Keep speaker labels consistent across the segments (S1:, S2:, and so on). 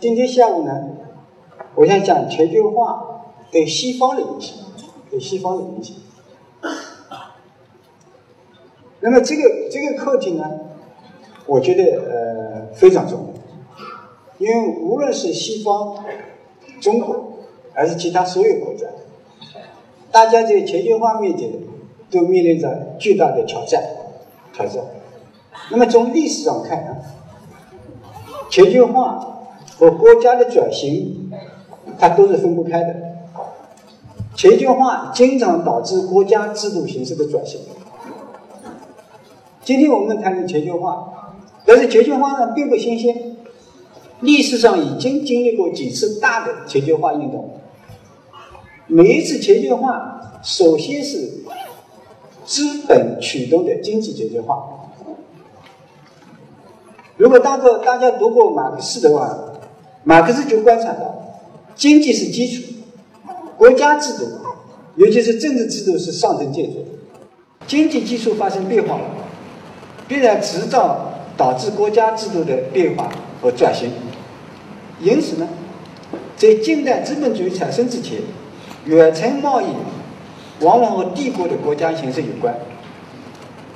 S1: 今天下午呢，我想讲全球化对西方的影响，对西方的影响。那么这个这个课题呢，我觉得呃非常重要，因为无论是西方、中国，还是其他所有国家，大家在全球化面前都面临着巨大的挑战。挑战。那么从历史上看啊，全球化和国家的转型，它都是分不开的。全球化经常导致国家制度形式的转型。今天我们谈的全球化，但是全球化呢并不新鲜，历史上已经经历过几次大的全球化运动。每一次全球化，首先是资本驱动的经济全球化。如果大个大家读过马克思的话，马克思就观察到，经济是基础，国家制度，尤其是政治制度是上层建筑，经济基础发生变化了，必然迟早导致国家制度的变化和转型。因此呢，在近代资本主义产生之前，远程贸易往往和帝国的国家形式有关，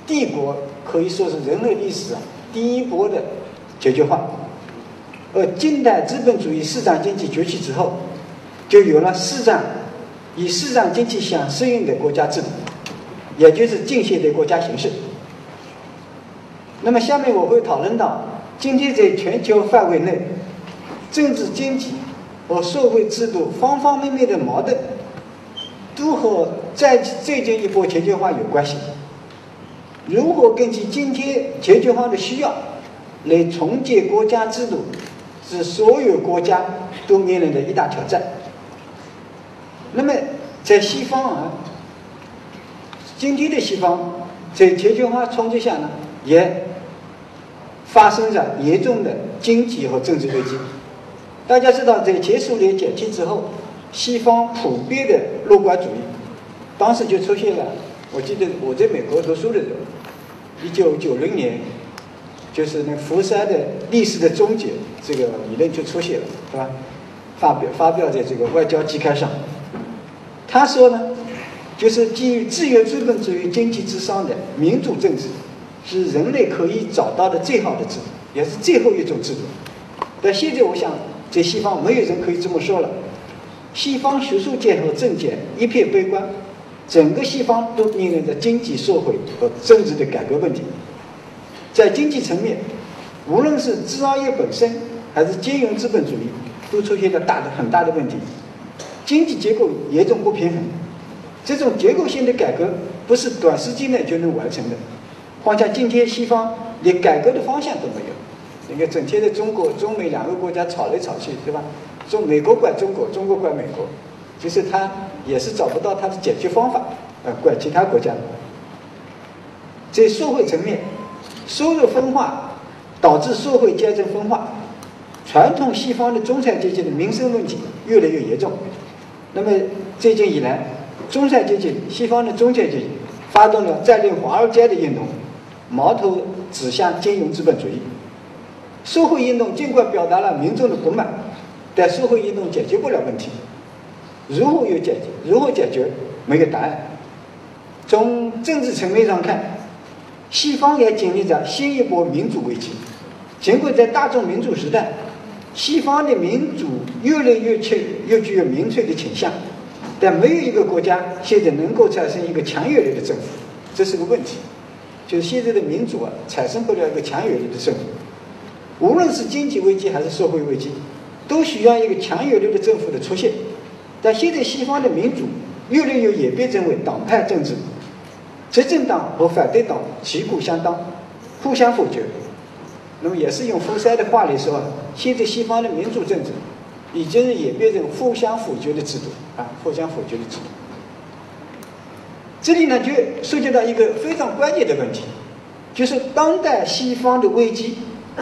S1: 帝国可以说是人类历史上。第一波的全球化，而近代资本主义市场经济崛起之后，就有了市场以市场经济相适应的国家制度，也就是近现代国家形式。那么下面我会讨论到，今天在全球范围内，政治经济和社会制度方方面面的矛盾，都和在最近一波全球化有关系。如何根据今天全球化的需要来重建国家制度，是所有国家都面临的一大挑战。那么，在西方啊，今天的西方在全球化冲击下呢，也发生着严重的经济和政治危机。大家知道，在前苏联解体之后，西方普遍的乐观主义，当时就出现了。我记得我在美国读书的时候，一九九零年，就是那福山的历史的终结这个理论就出现了，是吧？发表发表在这个外交期刊上。他说呢，就是基于自由资本主义经济之上的民主政治，是人类可以找到的最好的制度，也是最后一种制度。但现在我想，在西方没有人可以这么说了。西方学术界和政界一片悲观。整个西方都面临着经济社会和政治的改革问题。在经济层面，无论是制造业本身，还是金融资本主义，都出现了大的很大的问题。经济结构严重不平衡，这种结构性的改革不是短时间内就能完成的。况且今天西方连改革的方向都没有。你看，整天的中国、中美两个国家吵来吵去，对吧？中美国管中国，中国管美国。就是他也是找不到他的解决方法，呃，怪其他国家。在社会层面，收入分化导致社会阶层分化，传统西方的中产阶级的民生问题越来越严重。那么最近以来，中产阶级西方的中产阶级发动了占领华尔街的运动，矛头指向金融资本主义。社会运动尽管表达了民众的不满，但社会运动解决不了问题。如何有解决？如何解决？没有答案。从政治层面上看，西方也经历着新一波民主危机。尽管在大众民主时代，西方的民主越来越确，越具有民粹的倾向，但没有一个国家现在能够产生一个强有力的政府，这是个问题。就是现在的民主啊，产生不了一个强有力的政府。无论是经济危机还是社会危机，都需要一个强有力的政府的出现。但现在西方的民主越来越演变成为党派政治，执政党和反对党旗鼓相当，互相否决。那么也是用福山的话来说，现在西方的民主政治已经演变成互相否决的制度啊，互相否决的制度。这里呢就涉及到一个非常关键的问题，就是当代西方的危机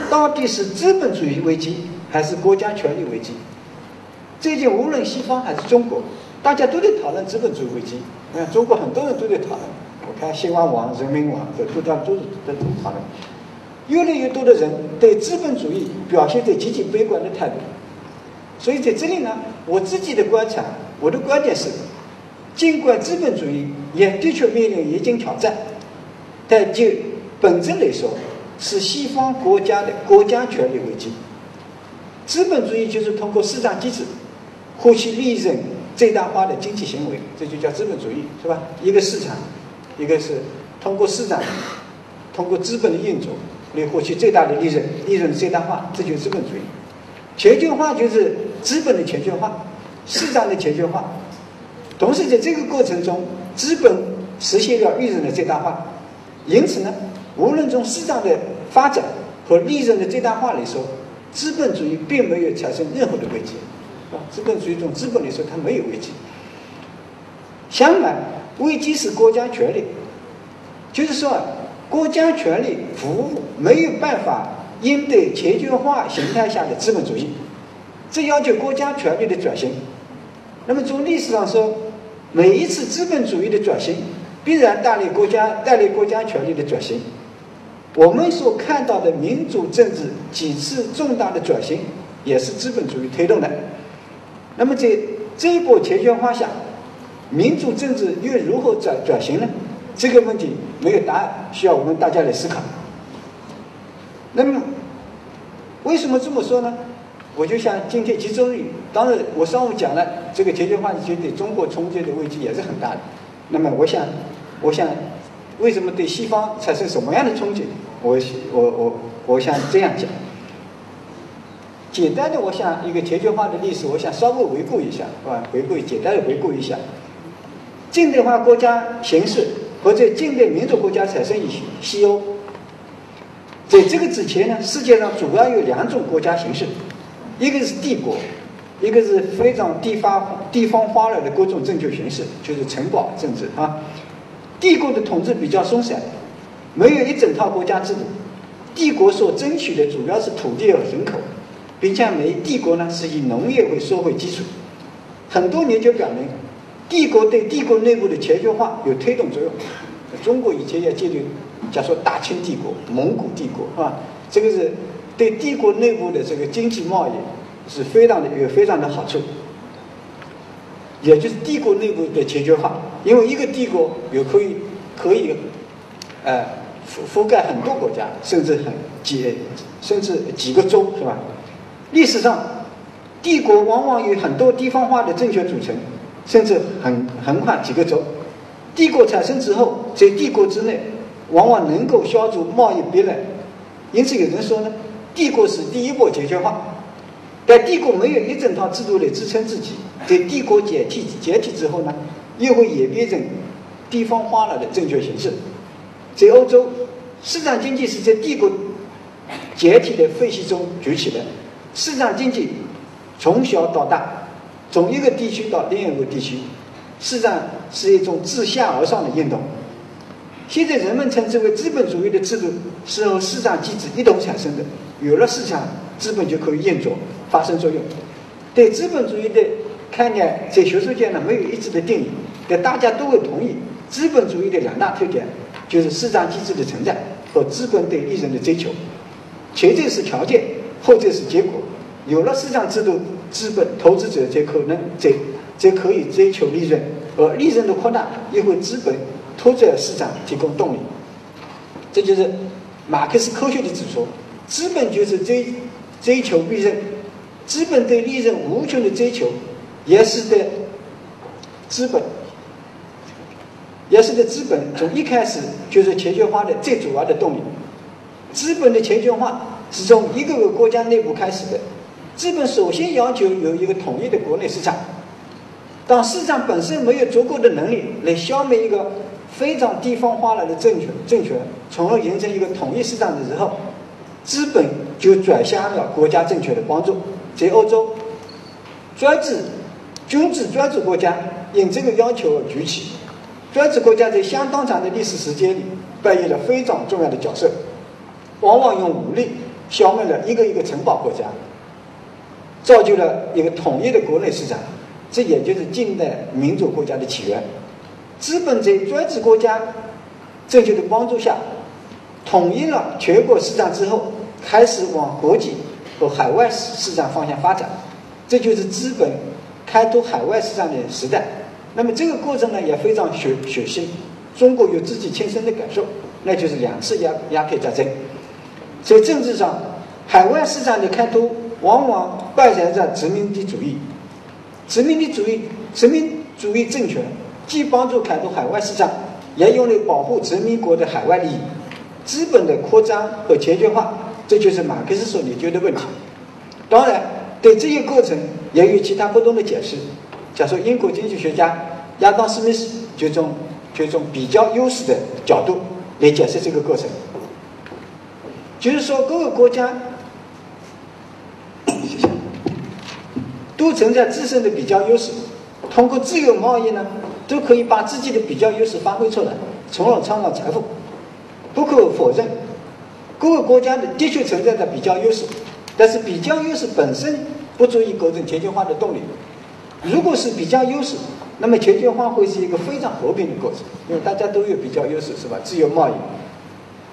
S1: 到底是资本主义危机还是国家权力危机？最近无论西方还是中国，大家都在讨论资本主义危机。嗯中国很多人都在讨论，我看新华网、人民网这都在都是在都讨论。越来越多的人对资本主义表现的极其悲观的态度，所以在这里呢，我自己的观察，我的观点是，尽管资本主义也的确面临一定挑战，但就本质来说，是西方国家的国家权力危机。资本主义就是通过市场机制获取利润最大化的经济行为，这就叫资本主义，是吧？一个市场，一个是通过市场，通过资本的运作来获取最大的利润，利润最大化，这就是资本主义。全球化就是资本的全球化，市场的全球化。同时，在这个过程中，资本实现了利润的最大化。因此呢，无论从市场的发展和利润的最大化来说，资本主义并没有产生任何的危机。啊，资本主义从资本来说，它没有危机。相反，危机是国家权力，就是说，国家权力服务没有办法应对全球化形态下的资本主义，这要求国家权力的转型。那么从历史上说，每一次资本主义的转型，必然带来国家带来国家权力的转型。我们所看到的民主政治几次重大的转型，也是资本主义推动的。那么在这一波全球化下，民主政治又如何转转型呢？这个问题没有答案，需要我们大家来思考。那么为什么这么说呢？我就像今天集中于，当然我上午讲了，这个全球化其实对中国冲击的危机也是很大的。那么我想，我想为什么对西方产生什么样的冲击？我我我我想这样讲。简单的，我想一个全球化的历史，我想稍微回顾一下，啊，回顾简单的回顾一下，近代化国家形式和在近代民主国家产生以西欧，在这个之前呢，世界上主要有两种国家形式，一个是帝国，一个是非常地方地方化了的各种政治形式，就是城堡政治啊。帝国的统治比较松散，没有一整套国家制度，帝国所争取的主要是土地和人口。并且每帝国呢是以农业为社会基础，很多研究表明，帝国对帝国内部的全球化有推动作用。中国以前也建立，假说大清帝国、蒙古帝国，是吧？这个是对帝国内部的这个经济贸易是非常的有非常的好处，也就是帝国内部的全球化，因为一个帝国有可以可以，呃覆覆盖很多国家，甚至很几甚至几个州，是吧？历史上，帝国往往有很多地方化的政权组成，甚至横横跨几个州。帝国产生之后，在帝国之内，往往能够消除贸易壁垒。因此，有人说呢，帝国是第一波全球化。但帝国没有一整套制度来支撑自己，在帝国解体解体之后呢，又会演变成地方化了的政权形式。在欧洲，市场经济是在帝国解体的废墟中崛起的。市场经济从小到大，从一个地区到另一个地区，市场是一种自下而上的运动。现在人们称之为资本主义的制度是由市场机制一同产生的。有了市场，资本就可以运作、发生作用。对资本主义的概念，在学术界呢没有一致的定义，但大家都会同意，资本主义的两大特点就是市场机制的存在和资本对利润的追求。前者是条件。后者是结果，有了市场制度，资本投资者才可能才才可以追求利润，而利润的扩大又为资本拓展市场提供动力。这就是马克思科学的指出：资本就是追追求利润，资本对利润无穷的追求，也使得资本也是的资本从一开始就是全球化的最主要的动力。资本的全球化。是从一个个国家内部开始的，资本首先要求有一个统一的国内市场。当市场本身没有足够的能力来消灭一个非常地方化了的政权，政权，从而形成一个统一市场的时候，资本就转向了国家政权的帮助。在欧洲，专制、君主专制国家因这个要求而崛起，专制国家在相当长的历史时间里扮演了非常重要的角色，往往用武力。消灭了一个一个城堡国家，造就了一个统一的国内市场，这也就是近代民主国家的起源。资本在专制国家政权的帮助下，统一了全国市场之后，开始往国际和海外市市场方向发展。这就是资本开拓海外市场的时代。那么这个过程呢也非常血血腥，中国有自己亲身的感受，那就是两次鸦鸦片战争。在政治上，海外市场的开拓往往败在着殖民地主义。殖民地主义、殖民主义政权既帮助开拓海外市场，也用来保护殖民国的海外利益。资本的扩张和全球化，这就是马克思所研究的问题。当然，对这些过程也有其他不同的解释。假如英国经济学家亚当·斯密斯就从就从比较优势的角度来解释这个过程，就是说各个国家都存在自身的比较优势，通过自由贸易呢，都可以把自己的比较优势发挥出来，从而创造财富。不可否认，各个国家的的确存在着比较优势，但是比较优势本身不足以构成全球化的动力。如果是比较优势，那么全球化会是一个非常和平的过程，因为大家都有比较优势，是吧？自由贸易，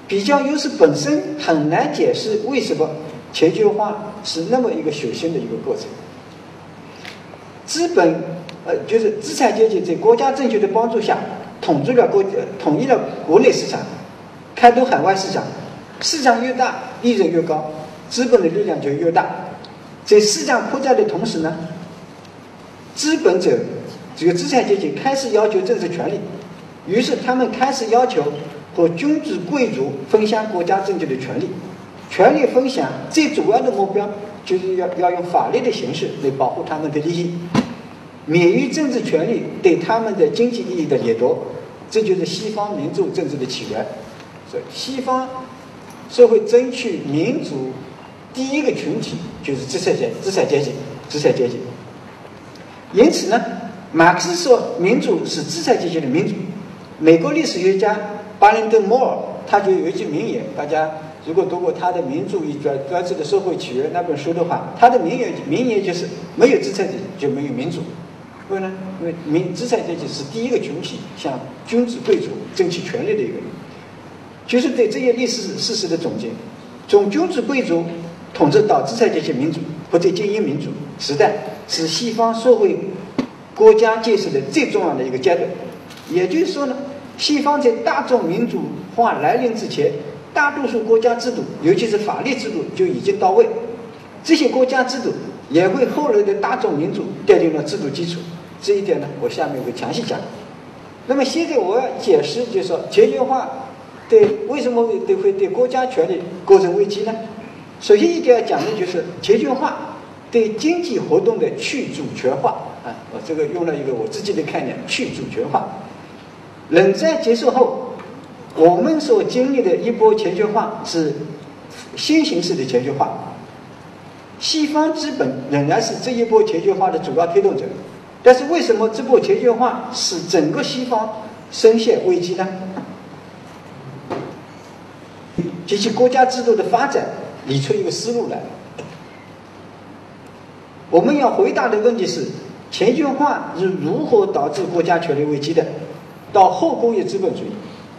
S1: 比较优势本身很难解释为什么全球化是那么一个血腥的一个过程。资本，呃，就是资产阶级在国家政权的帮助下，统治了国，统一了国内市场。开拓海外市场，市场越大，利润越高，资本的力量就越大。在市场扩大的同时呢，资本者这个资产阶级开始要求政治权利，于是他们开始要求和君主贵族分享国家政权的权利。权利分享最主要的目标就是要要用法律的形式来保护他们的利益，免于政治权利对他们的经济利益的掠夺。这就是西方民主政治的起源。所以，西方社会争取民主，第一个群体就是资产阶资产阶级，资产阶级。因此呢，马克思说民主是资产阶级的民主。美国历史学家巴林顿·摩尔他就有一句名言，大家如果读过他的《民主与专专制的社会起源》那本书的话，他的名言名言就是：没有资产阶级就没有民主。为呢？因为民资产阶级是第一个群体向君主贵族争取权利的一个。就是对这些历史事实的总结，从君主贵族统治到资产阶级民主或者精英民主时代，是西方社会国家建设的最重要的一个阶段。也就是说呢，西方在大众民主化来临之前，大多数国家制度，尤其是法律制度就已经到位。这些国家制度也为后来的大众民主奠定了制度基础。这一点呢，我下面会详细讲。那么现在我要解释，就是说全球化。对，为什么会对会对国家权力构成危机呢？首先一点要讲的就是全球化对经济活动的去主权化啊，我这个用了一个我自己的概念，去主权化。冷战结束后，我们所经历的一波全球化是新形式的全球化，西方资本仍然是这一波全球化的主要推动者，但是为什么这波全球化使整个西方深陷危机呢？及其国家制度的发展，理出一个思路来。我们要回答的问题是：全球化是如何导致国家权力危机的？到后工业资本主义，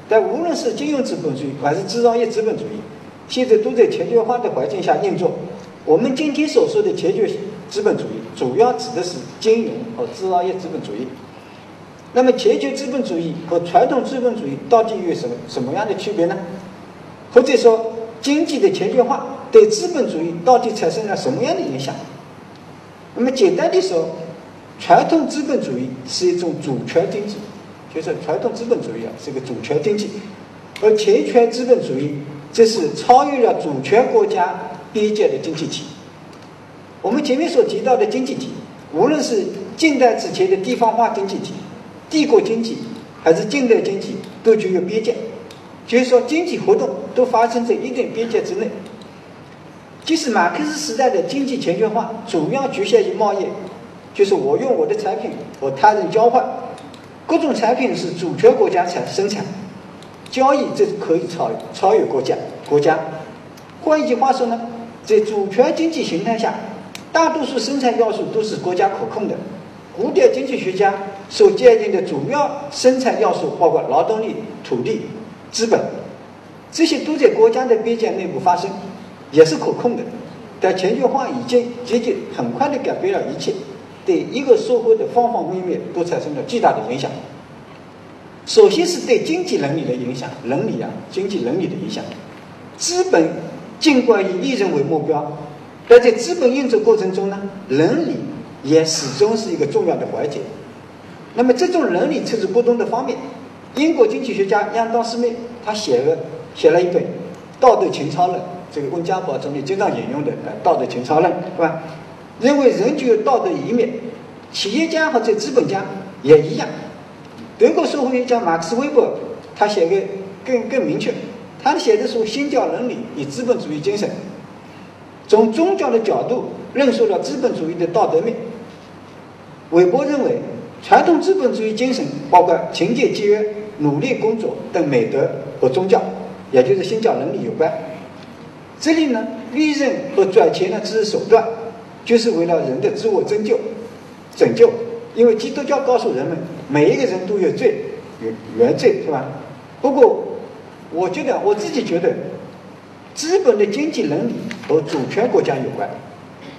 S1: 但无论是金融资本主义还是制造业资本主义，现在都在全球化的环境下运作。我们今天所说的全球资本主义，主要指的是金融和制造业资本主义。那么，全球资本主义和传统资本主义到底有什么什么样的区别呢？或者说，经济的全球化对资本主义到底产生了什么样的影响？那么简单的说，传统资本主义是一种主权经济，就是传统资本主义啊是个主权经济，而全权资本主义这是超越了主权国家边界的经济体。我们前面所提到的经济体，无论是近代之前的地方化经济体、帝国经济，还是近代经济，都具有边界。就是说，经济活动都发生在一定边界之内。即使马克思时代的经济全球化主要局限于贸易，就是我用我的产品和他人交换，各种产品是主权国家产生产，交易这可以超超越国家国家。换一句话说呢，在主权经济形态下，大多数生产要素都是国家可控的。古典经济学家所界定的主要生产要素包括劳动力、土地。资本，这些都在国家的边界内部发生，也是可控的。但全球化已经接近很快的改变了一切，对一个社会的方方面面都产生了巨大的影响。首先是对经济伦理的影响，伦理啊，经济伦理的影响。资本尽管以利润为目标，但在资本运作过程中呢，伦理也始终是一个重要的环节。那么这种伦理侧重不同的方面。英国经济学家亚当·斯密他写了写了一本《道德情操论》，这个温家宝总理经常引用的《道德情操论》，是吧？认为人具有道德一面，企业家或者资本家也一样。德国社会学家马克思·韦伯他写的更更明确，他写的书《新教伦理与资本主义精神》，从宗教的角度论述了资本主义的道德面。韦伯认为，传统资本主义精神包括勤俭节约、努力工作等美德和宗教，也就是新教伦理有关。这里呢，利润和赚钱呢只是手段，就是为了人的自我拯救、拯救。因为基督教告诉人们，每一个人都有罪，有原罪，是吧？不过，我觉得我自己觉得，资本的经济伦理和主权国家有关。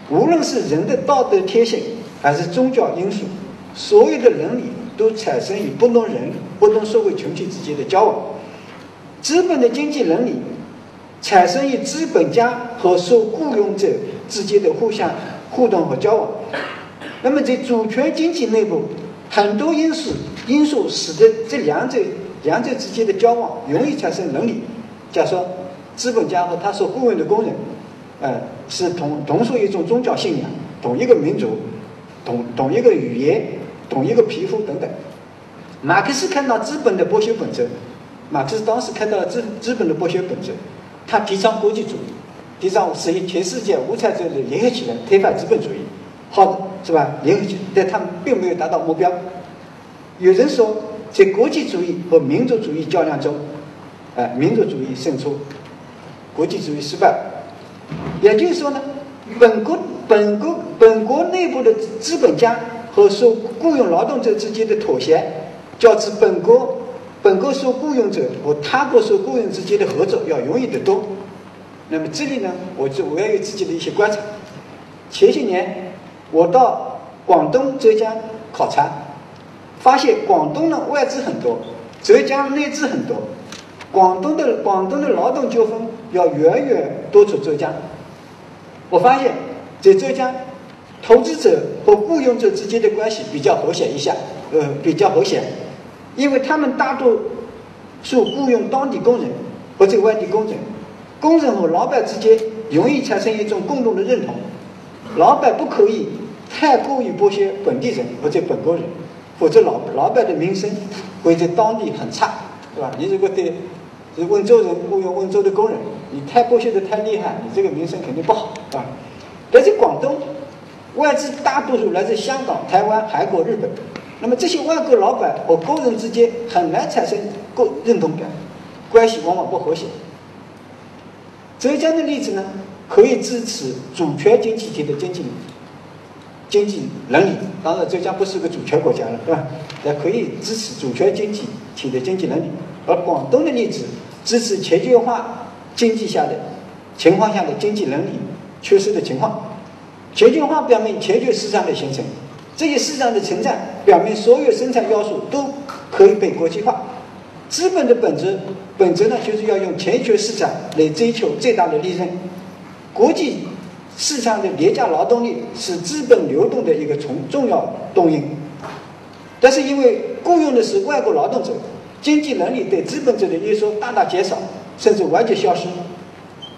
S1: 无论是人的道德天性，还是宗教因素，所有的伦理都产生于不同人、不同社会群体之间的交往。资本的经济伦理产生于资本家和受雇佣者之间的互相互动和交往。那么在主权经济内部，很多因素因素使得这两者两者之间的交往容易产生伦理。假说，资本家和他所雇佣的工人，呃，是同同属一种宗教信仰，同一个民族，同同一个语言，同一个皮肤等等。马克思看到资本的剥削本质，马克思当时看到了资资本的剥削本质，他提倡国际主义，提倡使全世界无产者的联合起来推翻资本主义。好的。是吧？联合起来，但他们并没有达到目标。有人说，在国际主义和民族主义较量中，哎，民族主义胜出，国际主义失败。也就是说呢，本国本国本国内部的资本家和受雇佣劳动者之间的妥协，较之本国本国受雇佣者和他国受雇佣之间的合作要容易得多。那么这里呢，我就我也有自己的一些观察。前些年。我到广东、浙江考察，发现广东呢外资很多，浙江内资很多。广东的广东的劳动纠纷要远远多出浙江。我发现，在浙江，投资者和雇佣者之间的关系比较和谐一下，呃，比较和谐，因为他们大多数雇佣当地工人或者外地工人，工人和老板之间容易产生一种共同的认同，老板不可以。太过于剥削本地人或者本国人，否则老老板的名声会在当地很差，对吧？你如果对是温州人雇佣温州的工人，你太剥削的太厉害，你这个名声肯定不好，啊。但是广东外资大多数来自香港、台湾、韩国、日本，那么这些外国老板和工人之间很难产生共认同感，关系往往不和谐。浙江的例子呢，可以支持主权经济体的经济。经济伦理，当然浙江不是个主权国家了，对吧？也可以支持主权经济体的经济伦理。而广东的例子，支持全球化经济下的情况下的经济伦理缺失的情况。全球化表明全球市场的形成，这些市场的存在表明所有生产要素都可以被国际化。资本的本质，本质呢就是要用全球市场来追求最大的利润。国际。市场的廉价劳动力是资本流动的一个重重要动因，但是因为雇佣的是外国劳动者，经济能力对资本者的约束大大减少，甚至完全消失。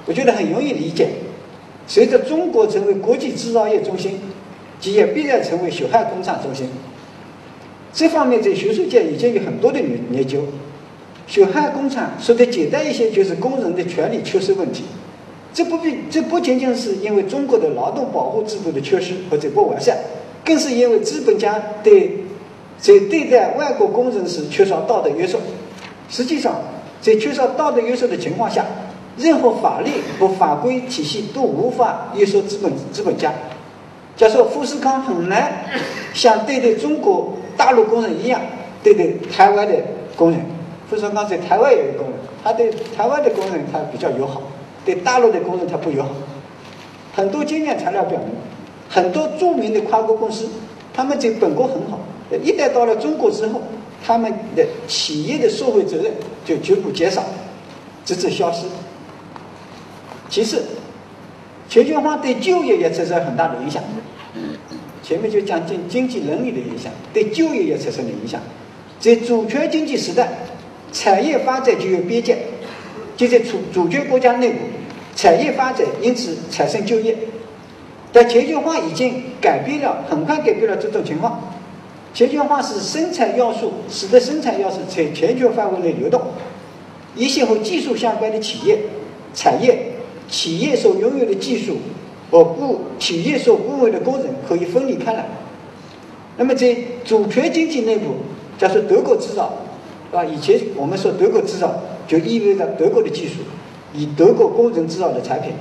S1: 我觉得很容易理解。随着中国成为国际制造业中心，企业必然成为血汗工厂中心。这方面在学术界已经有很多的研研究。血汗工厂说的简单一些，就是工人的权利缺失问题。这不必，这不仅仅是因为中国的劳动保护制度的缺失或者不完善，更是因为资本家对在对待外国工人时缺少道德约束。实际上，在缺少道德约束的情况下，任何法律和法规体系都无法约束资本资本家。假设富士康很难 像对待中国大陆工人一样对待台湾的工人。富士康在台湾也有工人，他对台湾的工人他比较友好。对大陆的工人他不友好，很多经验材料表明，很多著名的跨国公司，他们这本国很好，一旦到了中国之后，他们的企业的社会责任就逐步减少，直至消失。其次，全球化对就业也产生很大的影响。前面就讲经经济能力的影响，对就业也产生了影响。在主权经济时代，产业发展就有边界，就在主主权国家内部，产业发展因此产生就业。但全球化已经改变了，很快改变了这种情况。全球化是生产要素，使得生产要素在全球范围内流动。一些和技术相关的企业、产业、企业所拥有的技术。和部企业所部位的工人可以分离开来。那么在主权经济内部，假设德国制造，啊，以前我们说德国制造就意味着德国的技术，以德国工人制造的产品；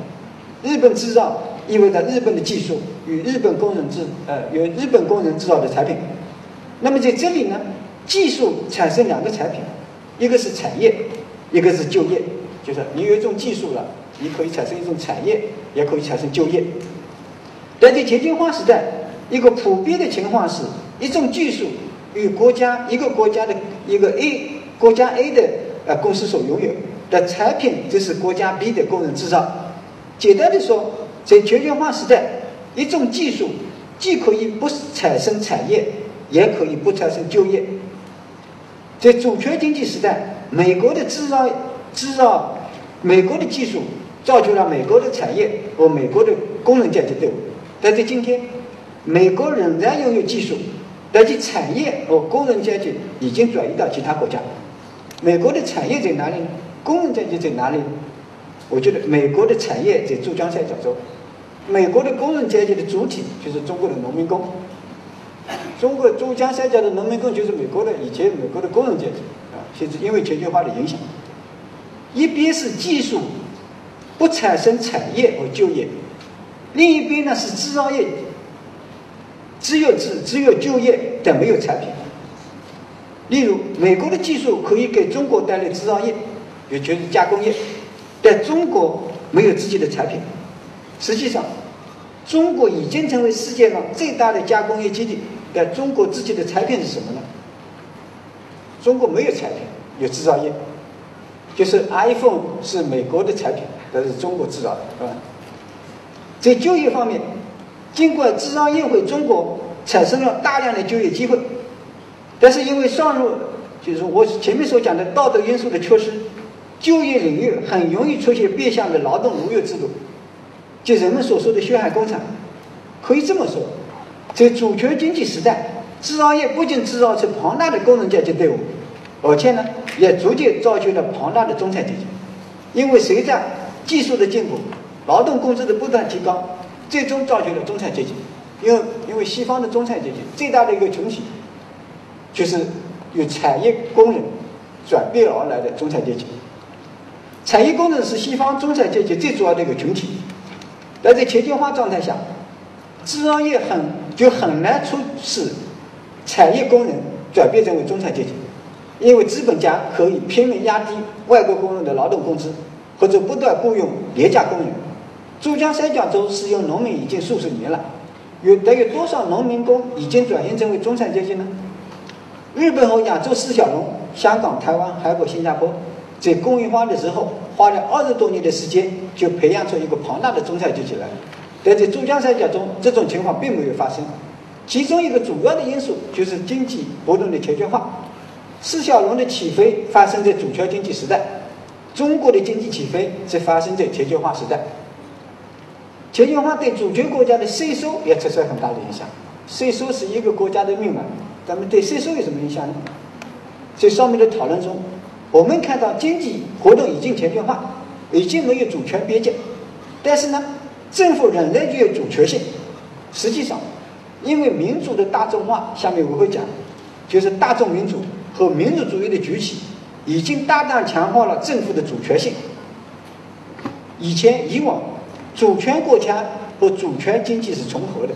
S1: 日本制造意味着日本的技术与日本工人制，呃，由日本工人制造的产品。那么在这里呢，技术产生两个产品，一个是产业，一个是就业，就是你有一种技术了。你可以产生一种产业，也可以产生就业。但在全球化时代，一个普遍的情况是，一种技术与国家一个国家的一个 A 国家 A 的呃公司所拥有的产品，这是国家 B 的工人制造。简单的说，在全球化时代，一种技术既可以不产生产业，也可以不产生就业。在主权经济时代，美国的制造制造，美国的技术。造就了美国的产业和美国的工人阶级队伍，但在今天，美国仍然拥有技术，但其产业和工人阶级已经转移到其他国家。美国的产业在哪里？工人阶级在哪里？我觉得美国的产业在珠江三角洲，美国的工人阶级的主体就是中国的农民工。中国珠江三角的农民工就是美国的以前美国的工人阶级啊，现在因为全球化的影响，一边是技术。不产生产业和就业，另一边呢是制造业，只有制只有就业但没有产品。例如，美国的技术可以给中国带来制造业，也就是加工业，但中国没有自己的产品。实际上，中国已经成为世界上最大的加工业基地，但中国自己的产品是什么呢？中国没有产品，有制造业，就是 iPhone 是美国的产品。但是中国制造的，是吧？在就业方面，尽管制造业为中国产生了大量的就业机会，但是因为上述就是我前面所讲的道德因素的缺失，就业领域很容易出现变相的劳动奴役制度，就人们所说的血汗工厂。可以这么说，在主权经济时代，制造业不仅制造出庞大的工人阶级队伍，而且呢，也逐渐造就了庞大的中产阶级，因为随着技术的进步，劳动工资的不断提高，最终造就了中产阶级。因为因为西方的中产阶级最大的一个群体，就是由产业工人转变而来的中产阶级。产业工人是西方中产阶级最主要的一个群体，但在全球化状态下，制造业很就很难促使产业工人转变成为中产阶级，因为资本家可以拼命压低外国工人的劳动工资。或者不断雇佣廉价工人，珠江三角洲使用农民已经数十年了，有得有多少农民工已经转型成为中产阶级呢？日本和亚洲四小龙，香港、台湾韩国新加坡，在工业化的时候花了二十多年的时间，就培养出一个庞大的中产阶级来。但在珠江三角洲，这种情况并没有发生。其中一个主要的因素就是经济不断的全球化，四小龙的起飞发生在主权经济时代。中国的经济起飞是发生在全球化时代，全球化对主权国家的税收也产生很大的影响。税收是一个国家的命脉，咱们对税收有什么影响呢？在上面的讨论中，我们看到经济活动已经全球化，已经没有主权边界，但是呢，政府仍然具有主权性。实际上，因为民主的大众化，下面我会讲，就是大众民主和民主主义的崛起。已经大大强化了政府的主权性。以前以往，主权国家和主权经济是重合的，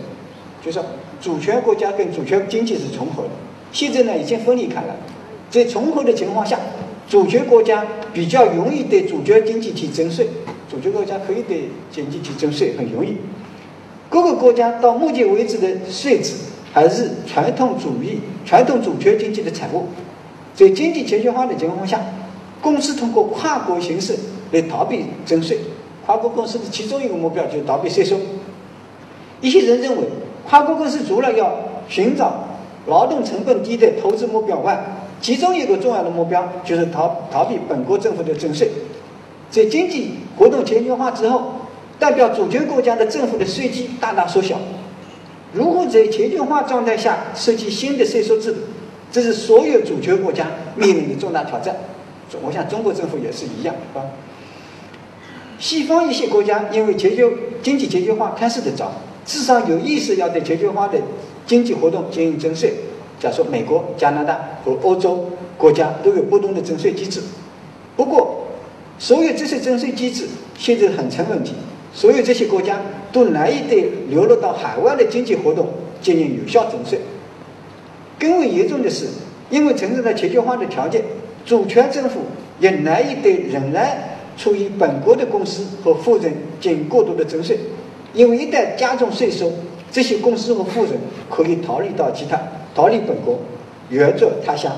S1: 就是主权国家跟主权经济是重合的。现在呢，已经分离开了。在重合的情况下，主权国家比较容易对主权经济体征税，主权国家可以对经济去征税，很容易。各个国家到目前为止的税制还是传统主义、传统主权经济的产物。在经济全球化的情况下，公司通过跨国形式来逃避征税。跨国公司的其中一个目标就是逃避税收。一些人认为，跨国公司除了要寻找劳动成本低的投资目标外，其中一个重要的目标就是逃逃避本国政府的征税。在经济活动全球化之后，代表主权国家的政府的税基大大缩小。如何在全球化状态下设计新的税收制度，这是所有主权国家面临的重大挑战。我想中国政府也是一样啊。西方一些国家因为全球经济全球化开始的早，至少有意识要对全球化的经济活动进行征税。假如说美国、加拿大和欧洲国家都有不同的征税机制，不过所有这些征税机制现在很成问题，所有这些国家都难以对流入到海外的经济活动进行有效征税。更为严重的是，因为存在着全球化的条件，主权政府也难以对仍然处于本国的公司和富人进行过多的征税，因为一旦加重税收，这些公司和富人可以逃离到其他。逃离本国，远走他乡。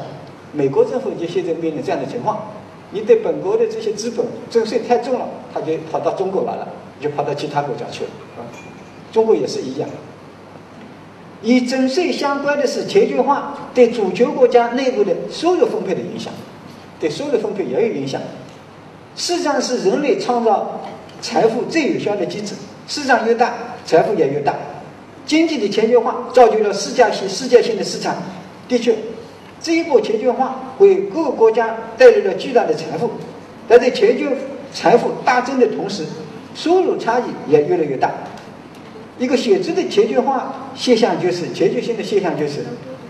S1: 美国政府就现在面临这样的情况：你对本国的这些资本征税太重了，他就跑到中国来了，就跑到其他国家去了。啊，中国也是一样。与征税相关的是全球化对主权国家内部的收入分配的影响，对收入分配也有影响。市场是人类创造财富最有效的机制，市场越大，财富也越大。经济的全球化造就了世界性、世界性的市场。的确，这一波全球化为各个国家带来了巨大的财富，但在全球财富大增的同时，收入差异也越来越大。一个显著的全球化现象就是全球性的现象就是，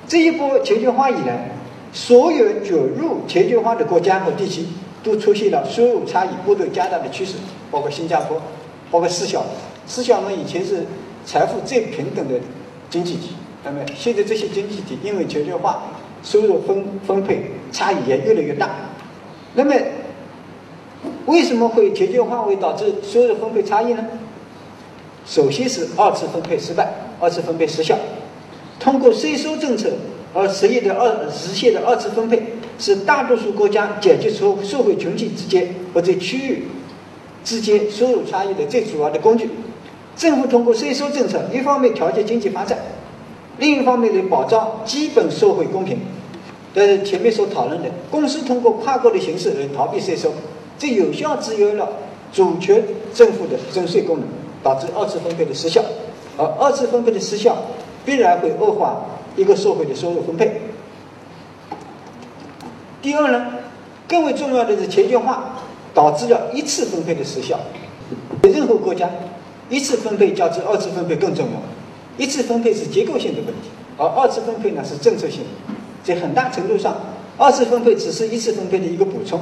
S1: 这一波全球化以来，所有卷入全球化的国家和地区都出现了收入差异不断加大的趋势，包括新加坡，包括四小，思想呢以前是。财富最平等的经济体，那么现在这些经济体因为全球化，收入分分配差异也越来越大。那么，为什么会全球化会导致收入分配差异呢？首先是二次分配失败，二次分配失效。通过税收政策而实现的二实现的二次分配，是大多数国家解决出社会群体之间或者区域之间收入差异的最主要的工具。政府通过税收政策，一方面调节经济发展，另一方面呢保障基本社会公平。但是前面所讨论的，公司通过跨国的形式来逃避税收，这有效制约了主权政府的征税功能，导致二次分配的失效。而二次分配的失效，必然会恶化一个社会的收入分配。第二呢，更为重要的是全球化导致了一次分配的失效，任何国家。一次分配较之二次分配更重要。一次分配是结构性的问题，而二次分配呢是政策性。在很大程度上，二次分配只是一次分配的一个补充。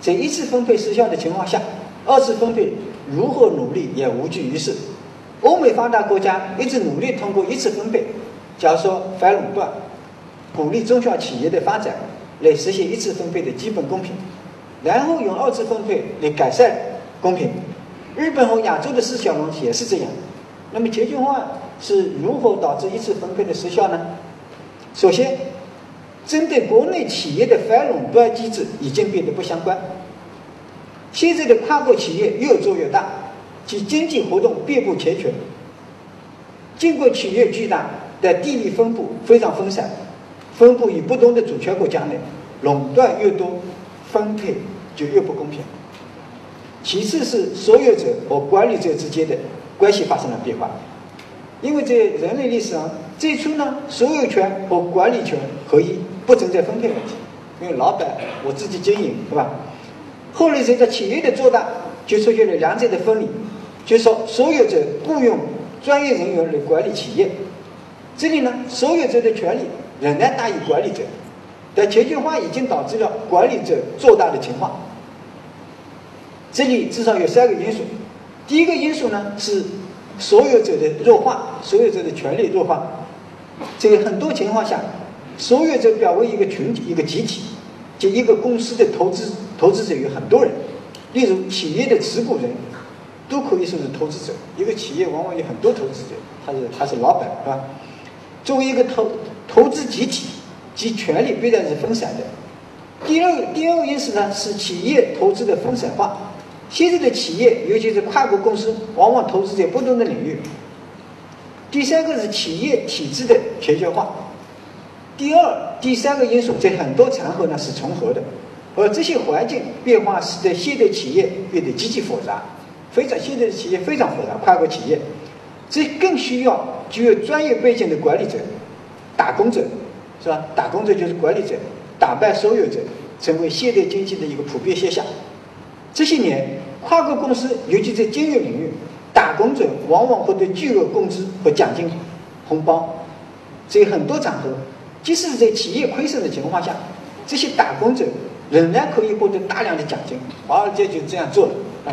S1: 在一次分配失效的情况下，二次分配如何努力也无济于事。欧美发达国家一直努力通过一次分配，假如说反垄断，鼓励中小企业的发展，来实现一次分配的基本公平，然后用二次分配来改善公平。日本和亚洲的四小龙也是这样。那么全球化是如何导致一次分配的失效呢？首先，针对国内企业的反垄断机制已经变得不相关。现在的跨国企业越做越大，其经济活动遍布全球。尽管企业巨大，但地理分布非常分散，分布于不同的主权国家内，垄断越多，分配就越不公平。其次是所有者和管理者之间的关系发生了变化，因为在人类历史上，最初呢，所有权和管理权合一，不存在分配问题，因为老板我自己经营，是吧？后来随着企业的做大，就出现了两者的分离，就说所有者雇佣专业人员来管理企业，这里呢，所有者的权利仍然大于管理者，但全球化已经导致了管理者做大的情况。这里至少有三个因素。第一个因素呢是所有者的弱化，所有者的权利弱化。在很多情况下，所有者表为一个群体、一个集体，就一个公司的投资投资者有很多人，例如企业的持股人都可以说是投资者。一个企业往往有很多投资者，他是他是老板，是吧？作为一个投投资集体，其权利必然是分散的。第二第二个因素呢是企业投资的分散化。现在的企业，尤其是跨国公司，往往投资在不同的领域。第三个是企业体制的全球化。第二、第三个因素在很多场合呢是重合的，而这些环境变化使得现代企业变得极其复杂，非常现在的企业非常复杂，跨国企业，这更需要具有专业背景的管理者、打工者，是吧？打工者就是管理者，打败所有者，成为现代经济的一个普遍现象。这些年，跨国公司，尤其在金融领域，打工者往往获得巨额工资和奖金、红包，在很多场合。即使在企业亏损的情况下，这些打工者仍然可以获得大量的奖金。华尔街就这样做了啊！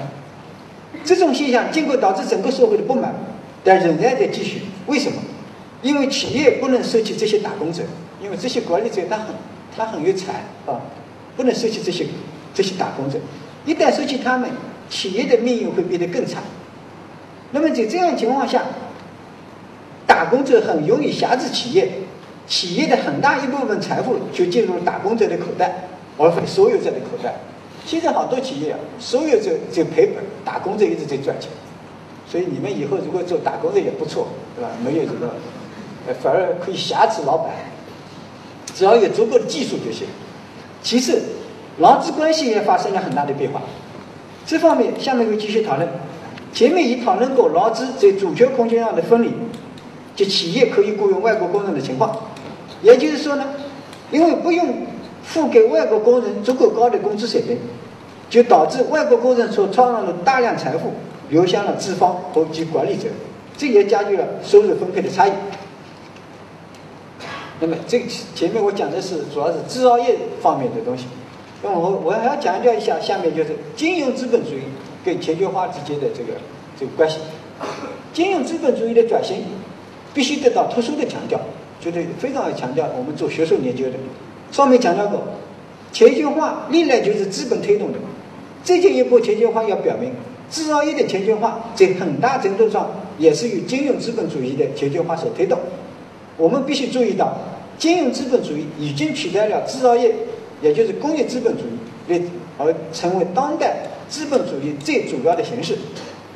S1: 这种现象尽管导致整个社会的不满，但仍然在继续。为什么？因为企业不能舍弃这些打工者，因为这些管理者他很他很有才啊，不能舍弃这些这些打工者。一旦舍弃他们，企业的命运会变得更差。那么在这样情况下，打工者很容易挟制企业。企业的很大一部分财富就进入了打工者的口袋，而非所有者的口袋。现在好多企业啊，所有者在赔本，打工者一直在赚钱。所以你们以后如果做打工者也不错，对吧？没有这个，反而可以挟持老板，只要有足够的技术就行。其次，劳资关系也发生了很大的变化。这方面下面会继续讨论。前面已讨论过劳资在主权空间上的分离，即企业可以雇佣外国工人的情况。也就是说呢，因为不用付给外国工人足够高的工资水平，就导致外国工人所创造的大量财富流向了资方和其管理者，这也加剧了收入分配的差异。那么，这前面我讲的是主要是制造业方面的东西。那我我还要强调一下，下面就是金融资本主义跟全球化之间的这个这个关系。金融资本主义的转型必须得到特殊的强调。绝对非常强调我们做学术研究的，上面强调过，全球化历来就是资本推动的。最近一波全球化要表明，制造业的全球化在很大程度上也是与金融资本主义的全球化所推动。我们必须注意到，金融资本主义已经取代了制造业，也就是工业资本主义，而成为当代资本主义最主要的形式。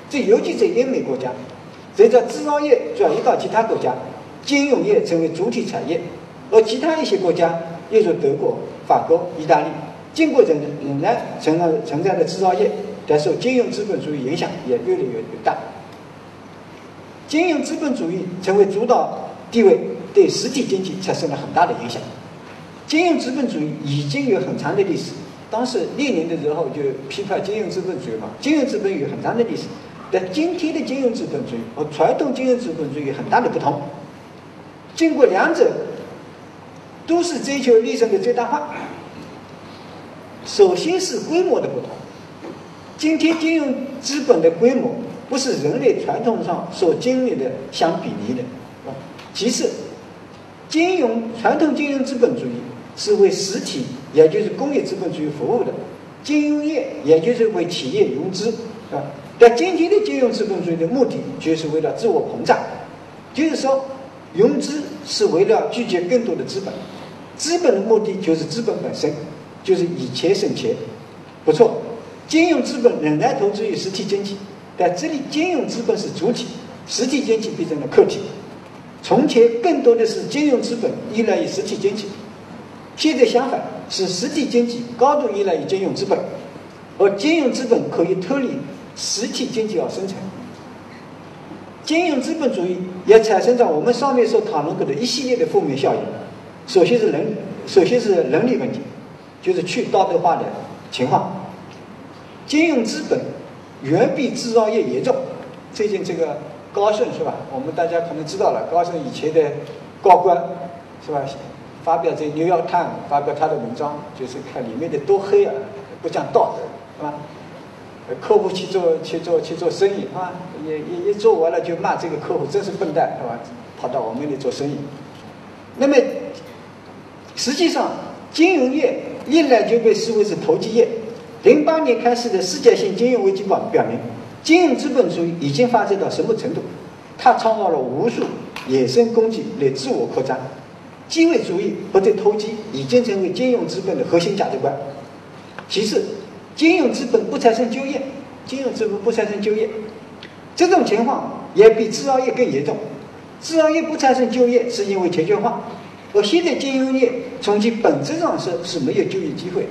S1: 这尤其在英美国家，随着制造业转移到其他国家。金融业成为主体产业，而其他一些国家，例如德国、法国、意大利，尽管仍仍然存在存在的制造业，但受金融资本主义影响也越来越大。金融资本主义成为主导地位，对实体经济产生了很大的影响。金融资本主义已经有很长的历史，当时列宁的时候就批判金融资本主义嘛。金融资本有很长的历史，但今天的金融资本主义和传统金融资本主义有很大的不同。经过两者都是追求利润的最大化。首先是规模的不同，今天金融资本的规模不是人类传统上所经历的相比拟的。其次，金融传统金融资本主义是为实体，也就是工业资本主义服务的，金融业也就是为企业融资啊。但今天的金融资本主义的目的就是为了自我膨胀，就是说。融资是为了聚集更多的资本，资本的目的就是资本本身，就是以钱生钱。不错，金融资本仍然投资于实体经济，但这里金融资本是主体，实体经济变成了客体。从前更多的是金融资本依赖于实体经济，现在相反是实体经济高度依赖于金融资本，而金融资本可以脱离实体经济而生存。金融资本主义也产生着我们上面所讨论过的一系列的负面效应。首先是人，首先是伦理问题，就是去道德化的情况。金融资本远比制造业严重。最近这个高盛是吧？我们大家可能知道了，高盛以前的高官是吧？发表在《New York Times》发表他的文章，就是看里面的多黑啊，不讲道德，是吧？客户去做去做去做生意啊，也也也做完了就骂这个客户真是笨蛋，是吧？跑到我们那里做生意。那么实际上，金融业历来就被视为是投机业，零八年开始的世界性金融危机报表明，金融资本主义已经发展到什么程度？它创造了无数衍生工具来自我扩张，机会主义或者投机已经成为金融资本的核心价值观。其次，金融资本不产生就业，金融资本不产生就业，这种情况也比制造业更严重。制造业不产生就业是因为全球化，而现在金融业从其本质上说是没有就业机会。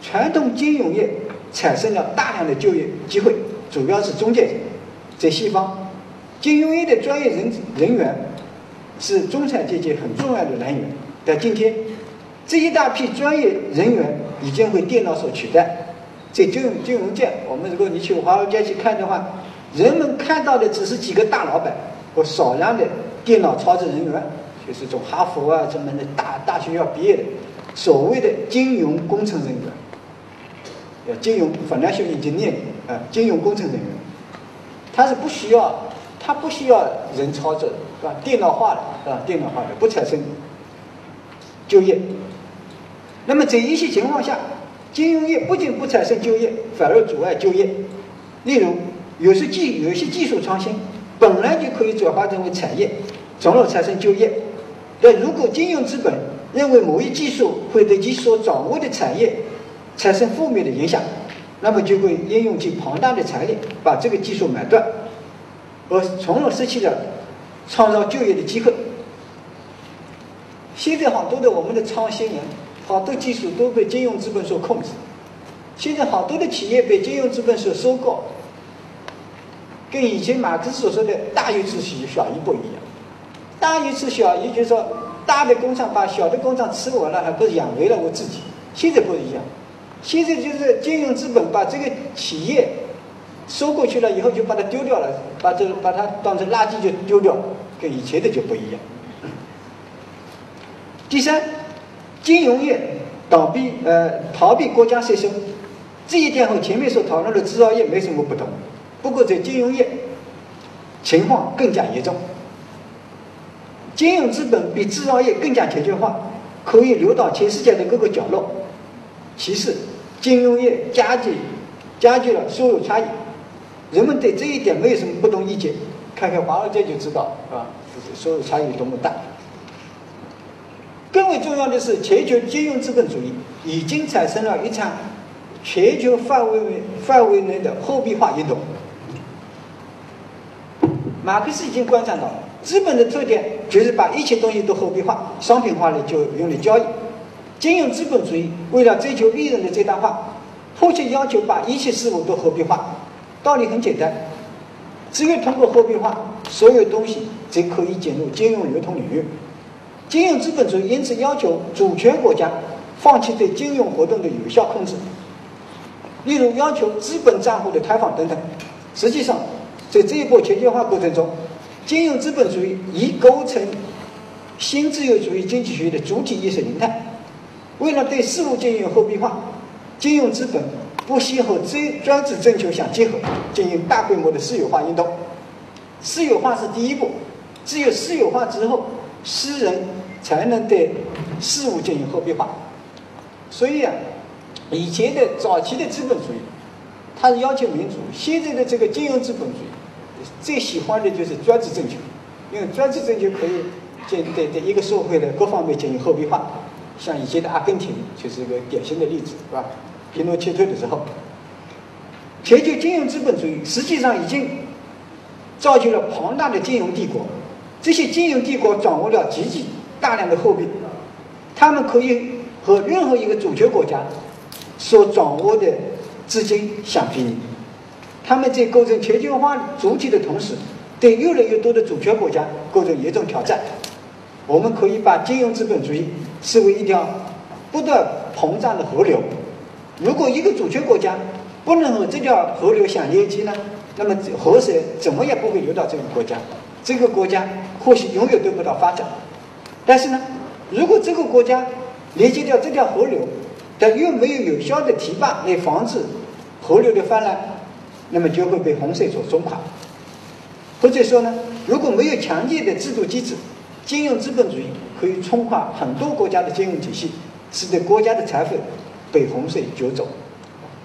S1: 传统金融业产生了大量的就业机会，主要是中介。在西方，金融业的专业人人员是中产阶级很重要的来源。但今天，这一大批专业人员已经被电脑所取代。在金融金融界，我们如果你去华尔街去看的话，人们看到的只是几个大老板和少量的电脑操作人员，就是从哈佛啊这么的大大学校毕业的所谓的金融工程人员，呃，金融 financial engineer 啊，金融工程人员，他是不需要，他不需要人操作的，是吧？电脑化的，是吧？电脑化的不产生就业。那么在一些情况下，金融业不仅不产生就业，反而阻碍就业。例如，有些技有些技术创新本来就可以转化成为产业，从而产生就业。但如果金融资本认为某一技术会对其所掌握的产业产生负面的影响，那么就会应用其庞大的财力把这个技术买断，而从而失去了创造就业的机会。现在好多的我们的创新人。好多技术都被金融资本所控制，现在好多的企业被金融资本所收购，跟以前马克思所说的“大鱼吃小鱼”不一样。大鱼吃小鱼，就是说大的工厂把小的工厂吃完了，还不是养肥了我自己。现在不一样，现在就是金融资本把这个企业收过去了以后，就把它丢掉了，把这把它当成垃圾就丢掉，跟以前的就不一样。第三。金融业倒闭，呃，逃避国家税收，这一点和前面所讨论的制造业没什么不同。不过在金融业，情况更加严重。金融资本比制造业更加全球化，可以流到全世界的各个角落。其次，金融业加剧加剧了收入差异。人们对这一点没有什么不同意见，看看华尔街就知道，是吧？收入差异多么大。更为重要的是，全球金融资本主义已经产生了一场全球范围内范围内的货币化运动。马克思已经观察到，资本的特点就是把一切东西都货币化、商品化了，就用来交易。金融资本主义为了追求利润的最大化，迫切要求把一切事物都货币化。道理很简单，只有通过货币化，所有东西才可以进入金融流通领域。金融资本主义因此要求主权国家放弃对金融活动的有效控制，例如要求资本账户的开放等等。实际上，在这一波全球化过程中，金融资本主义已构成新自由主义经济学的主体意识形态。为了对事物进行货币化，金融资本不惜和专专制政权相结合，进行大规模的私有化运动。私有化是第一步，只有私有化之后，私人。才能对事物进行货币化，所以啊，以前的早期的资本主义，它是要求民主；现在的这个金融资本主义，最喜欢的就是专制政权，因为专制政权可以进对对一个社会的各方面进行货币化。像以前的阿根廷就是一个典型的例子，是吧？皮诺切退的时候，全球金融资本主义实际上已经造就了庞大的金融帝国，这些金融帝国掌握了极其。大量的货币，他们可以和任何一个主权国家所掌握的资金相比拟。他们在构成全球化主体的同时，对越来越多的主权国家构成严重挑战。我们可以把金融资本主义视为一条不断膨胀的河流。如果一个主权国家不能和这条河流相连接呢，那么河水怎么也不会流到这个国家，这个国家或许永远得不到发展。但是呢，如果这个国家连接掉这条河流，但又没有有效的堤坝来防止河流的泛滥，那么就会被洪水所冲垮。或者说呢，如果没有强烈的制度机制，金融资本主义可以冲垮很多国家的金融体系，使得国家的财富被洪水卷走，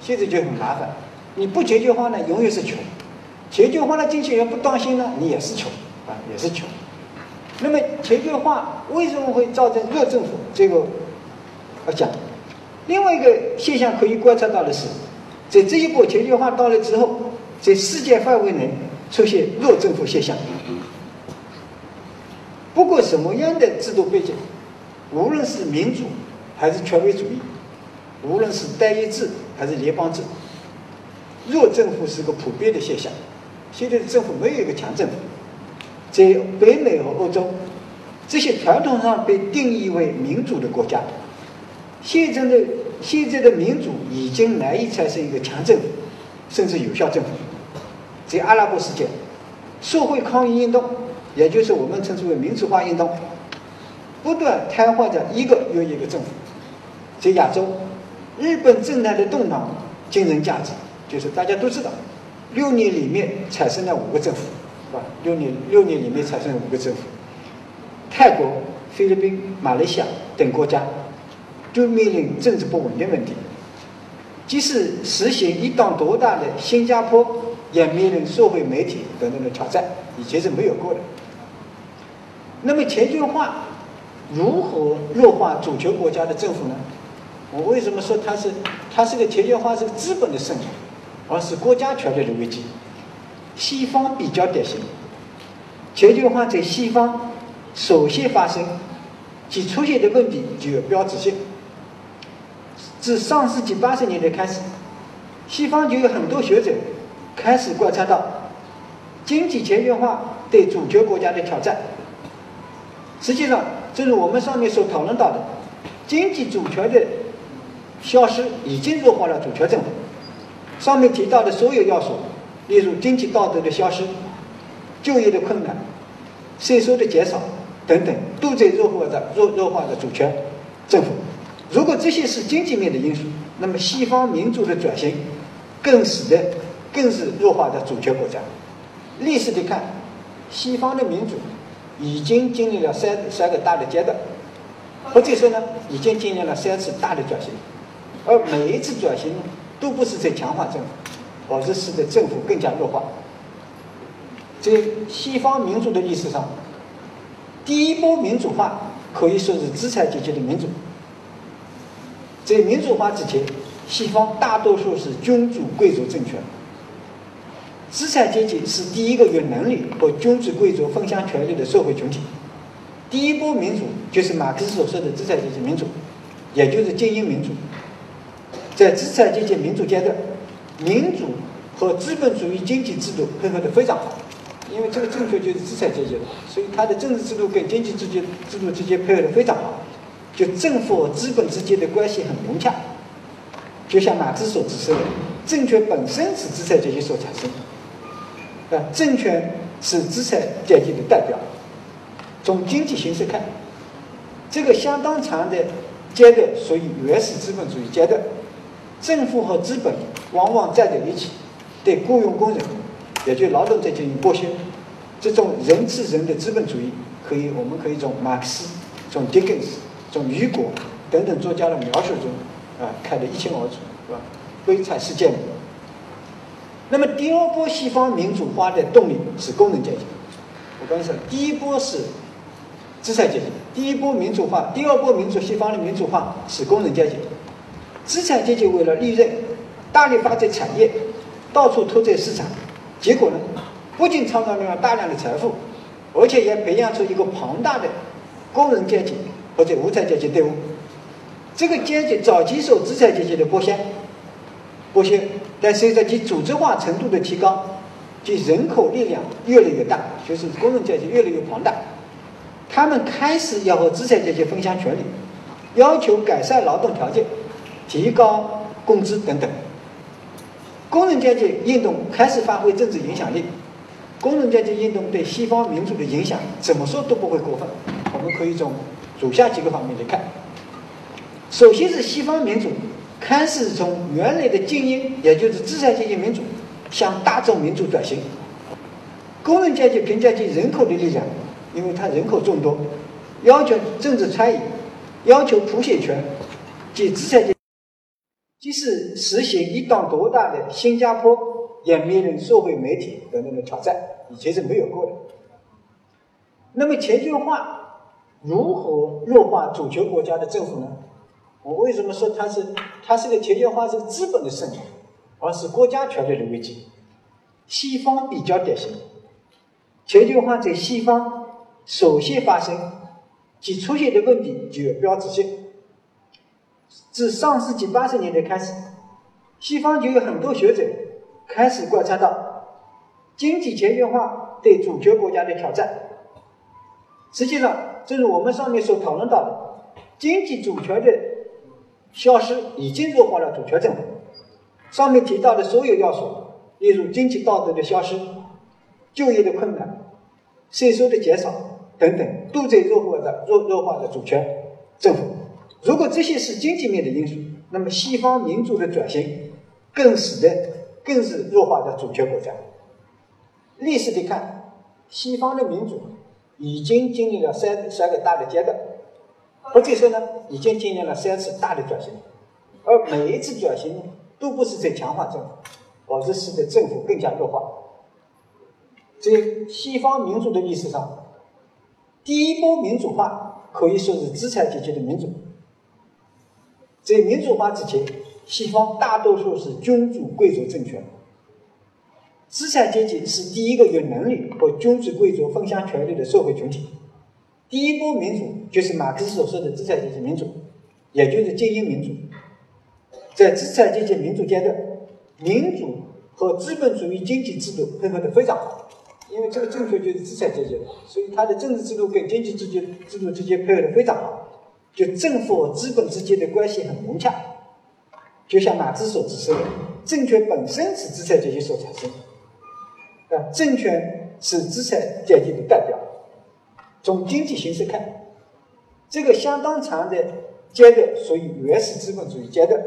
S1: 现在就很麻烦。你不全球化呢，永远是穷；全球化的经纪人不当心呢，你也是穷啊，也是穷。那么全球化为什么会造成弱政府？这个要讲。另外一个现象可以观察到的是，在这一波全球化到来之后，在世界范围内出现弱政府现象。不过什么样的制度背景，无论是民主还是权威主义，无论是单一制还是联邦制，弱政府是个普遍的现象。现在的政府没有一个强政府。在北美和欧洲，这些传统上被定义为民主的国家，现在的现在的民主已经难以产生一个强政府，甚至有效政府。在阿拉伯世界，社会抗议运动，也就是我们称之为民主化运动，不断瘫痪着一个又一个政府。在亚洲，日本政坛的动荡惊人价值，就是大家都知道，六年里面产生了五个政府。是吧？六年六年里面产生了五个政府，泰国、菲律宾、马来西亚等国家都面临政治不稳定问题。即使实行一党独大的新加坡，也面临社会媒体等等的挑战，以前是没有过的。那么全球化如何弱化主权国家的政府呢？我为什么说它是它是个全球化是个资本的胜利，而是国家权力的危机？西方比较典型，全球化在西方首先发生，其出现的问题具有标志性。自上世纪八十年代开始，西方就有很多学者开始观察到经济全球化对主权国家的挑战。实际上，正如我们上面所讨论到的，经济主权的消失已经弱化了主权政府。上面提到的所有要素。例如经济道德的消失、就业的困难、税收的减少等等，都在弱化的弱弱化的主权政府。如果这些是经济面的因素，那么西方民主的转型更使得更是弱化的主权国家。历史的看，西方的民主已经经历了三三个大的阶段，或者说呢，已经经历了三次大的转型，而每一次转型都不是在强化政府。而是使得政府更加弱化。在西方民主的历史上，第一波民主化可以说是资产阶级的民主。在民主化之前，西方大多数是君主贵族政权，资产阶级是第一个有能力和君主贵族分享权力的社会群体。第一波民主就是马克思所说的资产阶级民主，也就是精英民主。在资产阶级民主阶段。民主和资本主义经济制度配合的非常好，因为这个政权就是资产阶级的，所以它的政治制度跟经济之间制度之间配合的非常好，就政府和资本之间的关系很融洽。就像马克思所指出的，政权本身是资产阶级所产生的，啊，政权是资产阶级的代表。从经济形势看，这个相当长的阶段属于原始资本主义阶段。政府和资本往往站在一起，对雇佣工人，也就劳动者进行剥削。这种人治人的资本主义，可以我们可以从马克思、从狄更斯、从雨果等等作家的描述中啊看得一清二楚，是吧？悲惨世界。那么第二波西方民主化的动力是工人阶级。我刚才说，第一波是资产阶级，第一波民主化，第二波民主西方的民主化是工人阶级。资产阶级为了利润，大力发展产业，到处拓展市场，结果呢，不仅创造了大量的财富，而且也培养出一个庞大的工人阶级或者无产阶级队伍。这个阶级早期受资产阶级的剥削，剥削，但随着其组织化程度的提高，其人口力量越来越大，就是工人阶级越来越庞大，他们开始要和资产阶级分享权利，要求改善劳动条件。提高工资等等，工人阶级运动开始发挥政治影响力。工人阶级运动对西方民主的影响，怎么说都不会过分。我们可以从如下几个方面来看：首先是西方民主开始从原来的精英，也就是资产阶级民主，向大众民主转型。工人阶级凭借其人口的力量，因为他人口众多，要求政治参与，要求普选权，及资产阶。即使实行一党独大的新加坡，也面临社会媒体等等的挑战，以前是没有过的。那么全球化如何弱化主权国家的政府呢？我为什么说它是它是个全球化是资本的胜利，而是国家权力的危机？西方比较典型，全球化在西方首先发生及出现的问题具有标志性。自上世纪八十年代开始，西方就有很多学者开始观察到经济全球化对主权国家的挑战。实际上，正如我们上面所讨论到的，经济主权的消失已经弱化了主权政府。上面提到的所有要素，例如经济道德的消失、就业的困难、税收的减少等等，都在弱化的弱弱化的主权政府。如果这些是经济面的因素，那么西方民主的转型更使得更是弱化的主权国家。历史的看，西方的民主。已经经历了三三个大的阶段，或者说呢，已经经历了三次大的转型，而每一次转型都不是在强化政府，而是使得政府更加弱化。在西方民主的历史上，第一波民主化可以说是资产阶级的民主。在民主化之前，西方大多数是君主贵族政权。资产阶级是第一个有能力和君主贵族分享权力的社会群体。第一波民主就是马克思所说的资产阶级民主，也就是精英民主。在资产阶级民主阶段，民主和资本主义经济制度配合的非常好，因为这个政权就是资产阶级的，所以它的政治制度跟经济制度制度之间配合的非常好，就政府和资本之间的关系很融洽。就像马克思所指出的，政权本身是资产阶级所产生的。啊，政权是资产阶级的代表。从经济形势看，这个相当长的阶段属于原始资本主义阶段，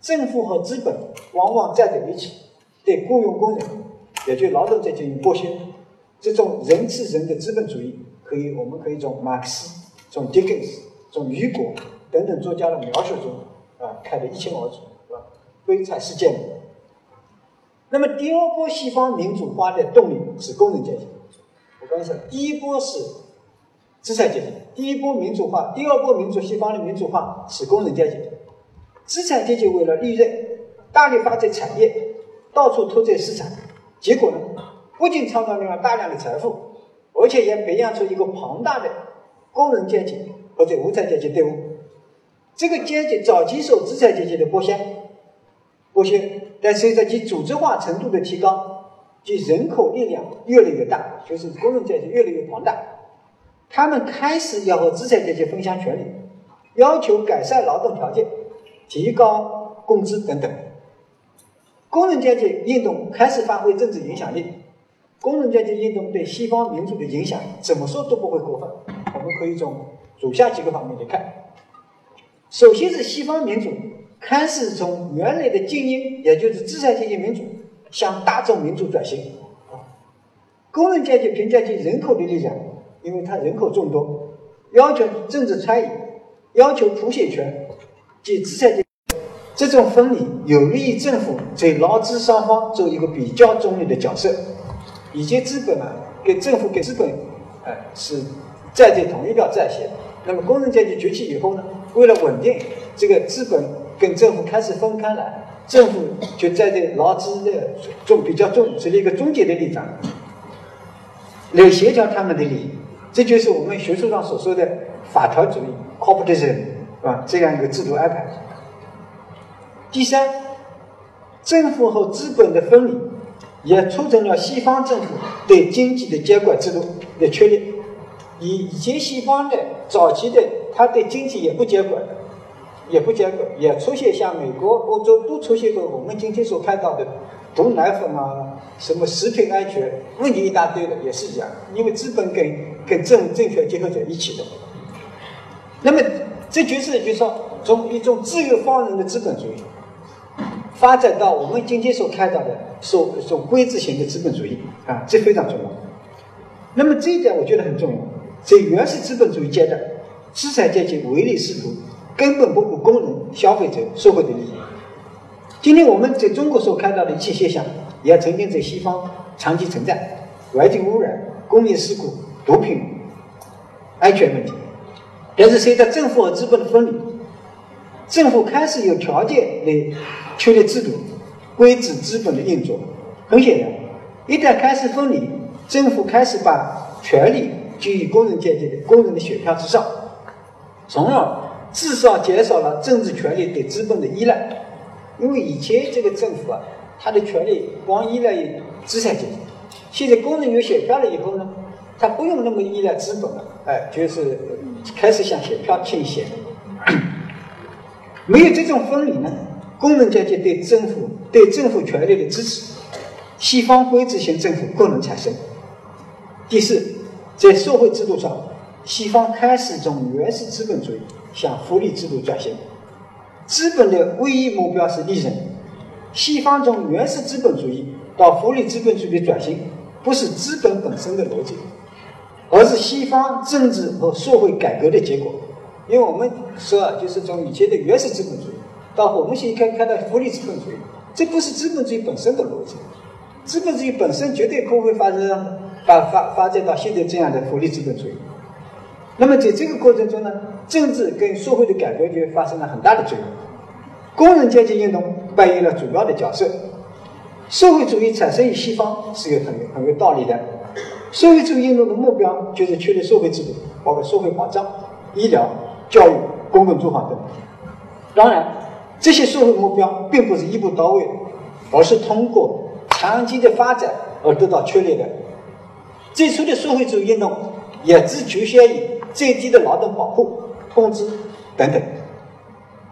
S1: 政府和资本往往站在一起，对雇佣工人，也就劳动者进行剥削。这种人吃人的资本主义，可以我们可以从马克思、从狄更斯、从雨果等等作家的描述中啊看得一清二楚，是吧？悲惨世界。那么第二波西方民主化的动力是工人阶级。我刚才说，第一波是资产阶级，第一波民主化，第二波民主西方的民主化是工人阶级。资产阶级为了利润，大力发展产业，到处拓展市场，结果呢，不仅创造了大量的财富，而且也培养出一个庞大的工人阶级或者无产阶级队伍。这个阶级早期受资产阶级的剥削，剥削。但随着其组织化程度的提高，其人口力量越来越大，就是工人阶级越来越庞大，他们开始要和资产阶级分享权利，要求改善劳动条件、提高工资等等。工人阶级运动开始发挥政治影响力。工人阶级运动对西方民主的影响，怎么说都不会过分。我们可以从以下几个方面来看。首先是西方民主。开始从原来的精英，也就是资产阶级民主，向大众民主转型。工人阶级凭借其人口的力量，因为他人口众多，要求政治参与，要求普选权及资产阶级这种分离，有利于政府在劳资双方做一个比较中立的角色。以及资本呢，跟政府跟资本，哎，是站在同一条战线。那么工人阶级崛起以后呢，为了稳定这个资本。跟政府开始分开了，政府就站在劳资的中比较中，是一个中间的立场，来协调他们的利益。这就是我们学术上所说的法条主义 （corporatism） 是吧？这样一个制度安排。第三，政府和资本的分离，也促成了西方政府对经济的监管制度的确立。以以前西方的早期的，他对经济也不监管。也不监管，也出现像美国、欧洲都出现过我们今天所看到的毒奶粉啊，什么食品安全问题一大堆的，也是一样，因为资本跟跟政政权结合在一起的。那么这就是就说从一种自由放任的资本主义，发展到我们今天所看到的所所规制型的资本主义啊，这非常重要。那么这一点我觉得很重要，在原始资本主义阶段，资产阶级唯利是图。根本不顾工人、消费者、社会的利益，今天我们在中国所看到的一切现象，也曾经在西方长期存在：环境污染、工业事故、毒品、安全问题。但是随着政府和资本的分离，政府开始有条件来确立制度，规制资本的运作。很显然，一旦开始分离，政府开始把权力居于工人阶级的工人的选票之上，从而至少减少了政治权力对资本的依赖。因为以前这个政府啊，他的权力光依赖于资产阶级，现在工人有选票了以后呢，他不用那么依赖资本了，哎，就是开始向选票倾斜。没有这种分离呢，工人阶级对政府对政府权力的支持，西方规制型政府不能产生。第四，在社会制度上，西方开始从原始资本主义向福利制度转型。资本的唯一目标是利润。西方从原始资本主义到福利资本主义转型，不是资本本身的逻辑，而是西方政治和社会改革的结果。因为我们说啊，就是从以前的原始资本主义到我们现在看到福利资本主义，这不是资本主义本身的逻辑。资本主义本身绝对不会发生发发发展到现在这样的福利资本主义。那么在这个过程中呢，政治跟社会的改革就发生了很大的作用。工人阶级运动扮演了主要的角色。社会主义产生于西方是有很很有道理的。社会主义运动的目标就是确立社会制度，包括社会保障、医疗、教育、公共住房等。当然，这些社会目标并不是一步到位，而是通过长期的发展而得到确立的。最初的社会主义运动也只局限于最低的劳动保护、工资等等。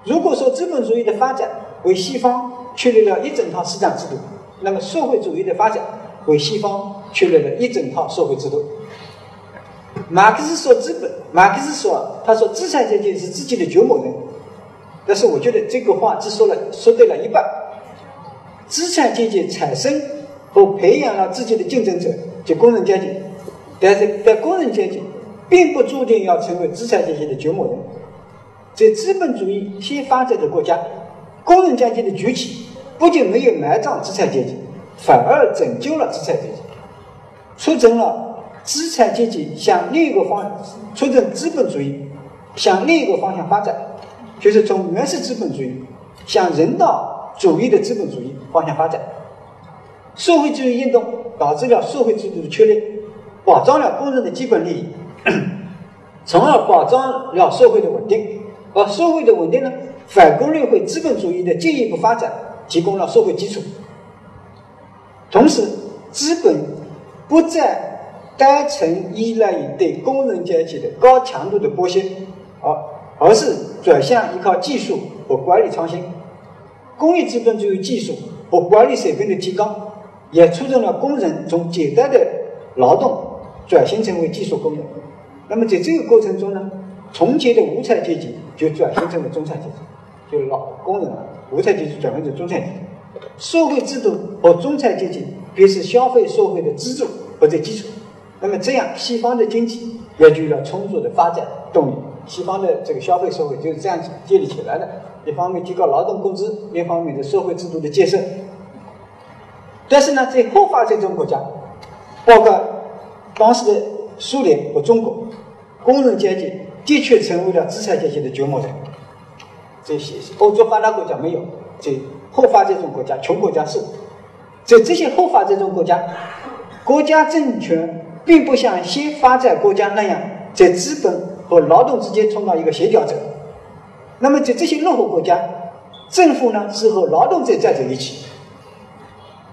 S1: 如果说资本主义的发展为西方确立了一整套市场制度，那么社会主义的发展为西方确立了一整套社会制度。马克思说资本，马克思说他说资产阶级是自己的掘墓人，但是我觉得这个话只说了说对了一半。资产阶级产生和培养了自己的竞争者，就工人阶级，但是在工人阶级并不注定要成为资产阶级的掘墓人。在资本主义先发展的国家，工人阶级的崛起不仅没有埋葬资产阶级，反而拯救了资产阶级，促成了资产阶级向另一个方，促成资本主义向另一个方向发展，就是从原始资本主义向人道主义的资本主义方向发展。社会主义运动导致了社会制度的确立，保障了工人的基本利益，从而保障了社会的稳定。而社会的稳定呢，反过来为资本主义的进一步发展提供了社会基础。同时，资本不再单纯依赖于对工人阶级的高强度的剥削，而而是转向依靠技术和管理创新。工业资本主义技术和管理水平的提高，也促进了工人从简单的劳动转型成为技术工人。那么在这个过程中呢？从前的无产阶级就转型成了中产阶级，就老工人啊，无产阶级转变成中产阶级。社会制度和中产阶级便是消费社会的支柱或者基础。那么这样，西方的经济也具有了充足的发展动力。西方的这个消费社会就是这样子建立起来的。一方面提高劳动工资，另一方面的社会制度的建设。但是呢，在后发展中国家，包括当时的苏联和中国，工人阶级。的确成为了资产阶级的掘墓人。这些欧洲发达国家没有，在后发展中国家、穷国家是。在这些后发展中国家，国家政权并不像先发展国家那样，在资本和劳动之间充当一个协调者。那么，在这些落后国家，政府呢是和劳动者站在一起。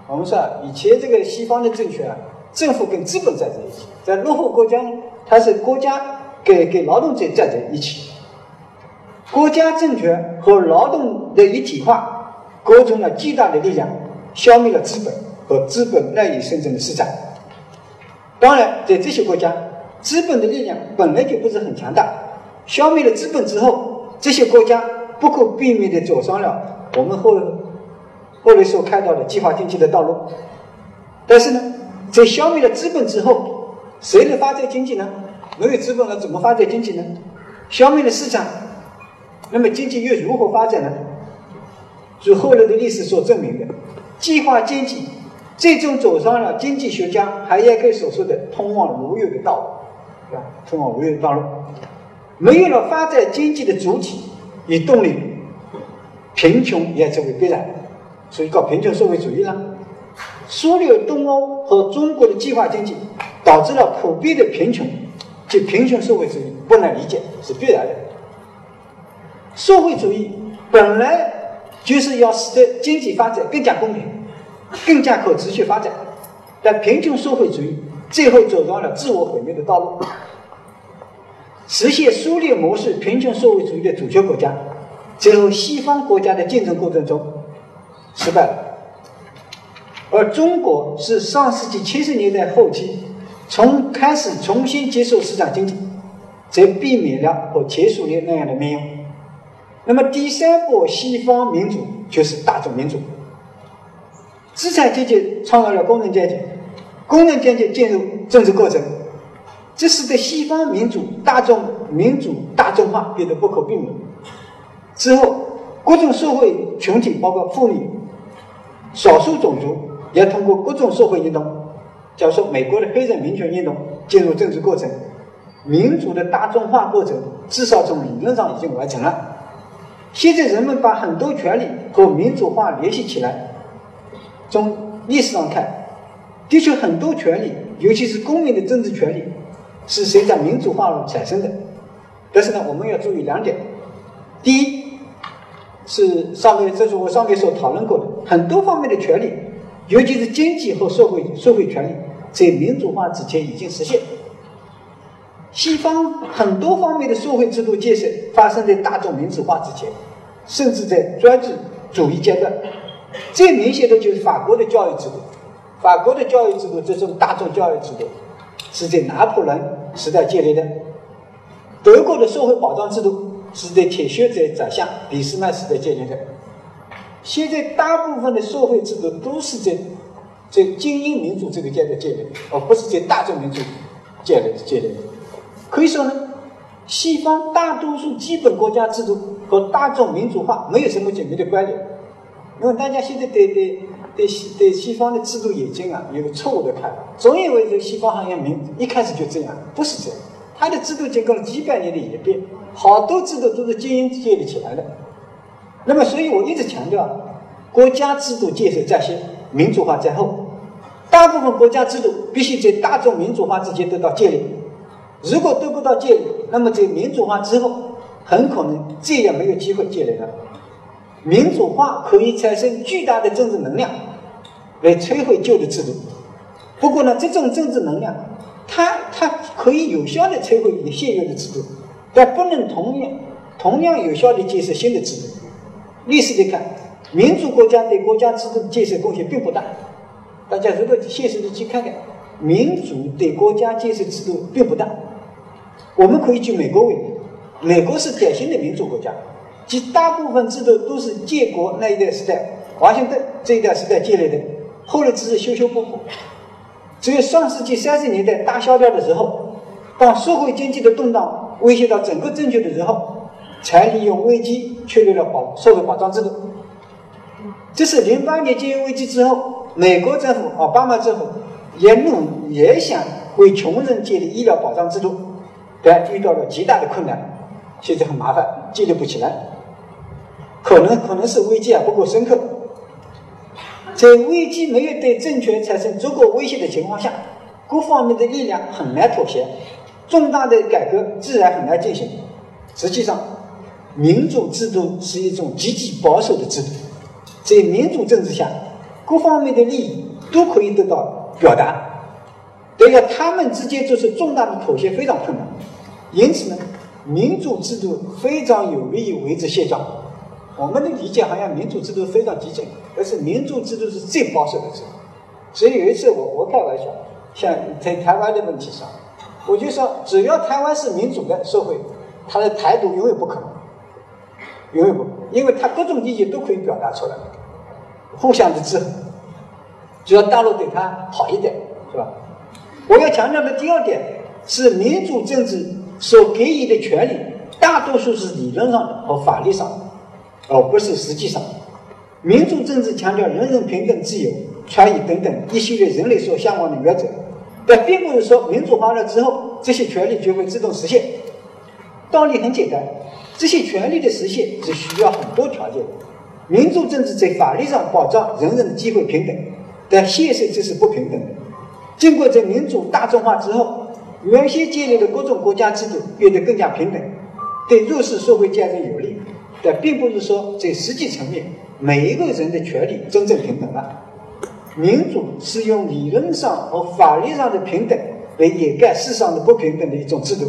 S1: 我们说啊，以前这个西方的政权啊，政府跟资本站在一起；在落后国家呢，它是国家。给给劳动者站在一起，国家政权和劳动的一体化，构成了巨大的力量，消灭了资本和资本赖以生存的市场。当然，在这些国家，资本的力量本来就不是很强大，消灭了资本之后，这些国家不可避免地走上了我们后后来所看到的计划经济的道路。但是呢，在消灭了资本之后，谁能发展经济呢？没有资本了，怎么发展经济呢？消灭了市场，那么经济又如何发展呢？据后来的历史所证明的，计划经济最终走上了经济学家海耶克所说的通往无有的道路，是吧？通往无有的道路，没有了发展经济的主体与动力，贫穷也成为必然，所以搞贫穷社会主义了。苏联、东欧和中国的计划经济导致了普遍的贫穷，即贫穷社会主义不难理解，是必然的。社会主义本来就是要使得经济发展更加公平、更加可持续发展，但贫穷社会主义最后走上了自我毁灭的道路。实现苏联模式贫穷社会主义的主权国家，最后西方国家的竞争过程中失败了。而中国是上世纪七十年代后期从开始重新接受市场经济，则避免了和前苏联那样的命运。那么第三波西方民主就是大众民主，资产阶级创造了工人阶级，工人阶级进入政治过程，这使得西方民主大众民主大众化变得不可避免。之后，各种社会群体，包括妇女、少数种族。要通过各种社会运动，假如说美国的黑人民权运动进入政治过程，民主的大众化过程至少从理论上已经完成了。现在人们把很多权利和民主化联系起来，从历史上看，的确很多权利，尤其是公民的政治权利，是随着民主化而产生的。但是呢，我们要注意两点：第一，是上面这是我上面所讨论过的很多方面的权利。尤其是经济和社会社会权利在民主化之前已经实现。西方很多方面的社会制度建设发生在大众民主化之前，甚至在专制主义阶段。最明显的就是法国的教育制度。法国的教育制度这种大众教育制度是在拿破仑时代建立的。德国的社会保障制度是在铁血者宰相俾斯麦时代建立的。现在大部分的社会制度都是在在精英民主这个阶段建立，而不是在大众民主建立建立。可以说呢，西方大多数基本国家制度和大众民主化没有什么紧密的关联。因为大家现在对对对西对西方的制度演进啊有错误的看法，总以为这个西方好像民一开始就这样，不是这样。它的制度经过了几百年的演变，好多制度都是精英建立起来的。那么，所以我一直强调，国家制度建设在先，民主化在后。大部分国家制度必须在大众民主化之前得到建立。如果得不到建立，那么在民主化之后，很可能再也没有机会建立了。民主化可以产生巨大的政治能量，来摧毁旧的制度。不过呢，这种政治能量，它它可以有效的摧毁你现有的制度，但不能同样同样有效的建设新的制度。历史的看，民主国家对国家制度的建设贡献并不大。大家如果现实的去看看，民主对国家建设制度并不大。我们可以举美国为例，美国是典型的民主国家，其大部分制度都是建国那一代时代，华盛顿这一代时代建立的，后来只是修修补补。只有上世纪三十年代大萧条的时候，当社会经济的动荡威胁到整个政权的时候。才利用危机确立了保社会保障制度。这是零八年金融危机之后，美国政府奥巴马政府也努也想为穷人建立医疗保障制度，但遇到了极大的困难，现在很麻烦，建立不起来。可能可能是危机啊不够深刻，在危机没有对政权产生足够威胁的情况下，各方面的力量很难妥协，重大的改革自然很难进行。实际上。民主制度是一种极其保守的制度，在民主政治下，各方面的利益都可以得到表达，但要他们之间做出重大的妥协非常困难。因此呢，民主制度非常有利于维持现状。我们的理解好像民主制度非常激进，但是民主制度是最保守的制度。所以有一次我我开玩笑，像在台湾的问题上，我就说只要台湾是民主的社会，它的台独永远不可能。永远不，因为他各种意见都可以表达出来，互相的制衡，只要大陆对他好一点，是吧？我要强调的第二点是，民主政治所给予的权利，大多数是理论上的和法律上的，而不是实际上。民主政治强调人人平等、自由、权益等等一系列人类所向往的原则，但并不是说民主化了之后，这些权利就会自动实现。道理很简单，这些权利的实现是需要很多条件的。民主政治在法律上保障人人的机会平等，但现实这是不平等的。经过在民主大众化之后，原先建立的各种国家制度变得更加平等，对弱势社会阶层有利，但并不是说在实际层面。每一个人的权利真正平等了。民主是用理论上和法律上的平等来掩盖世上的不平等的一种制度。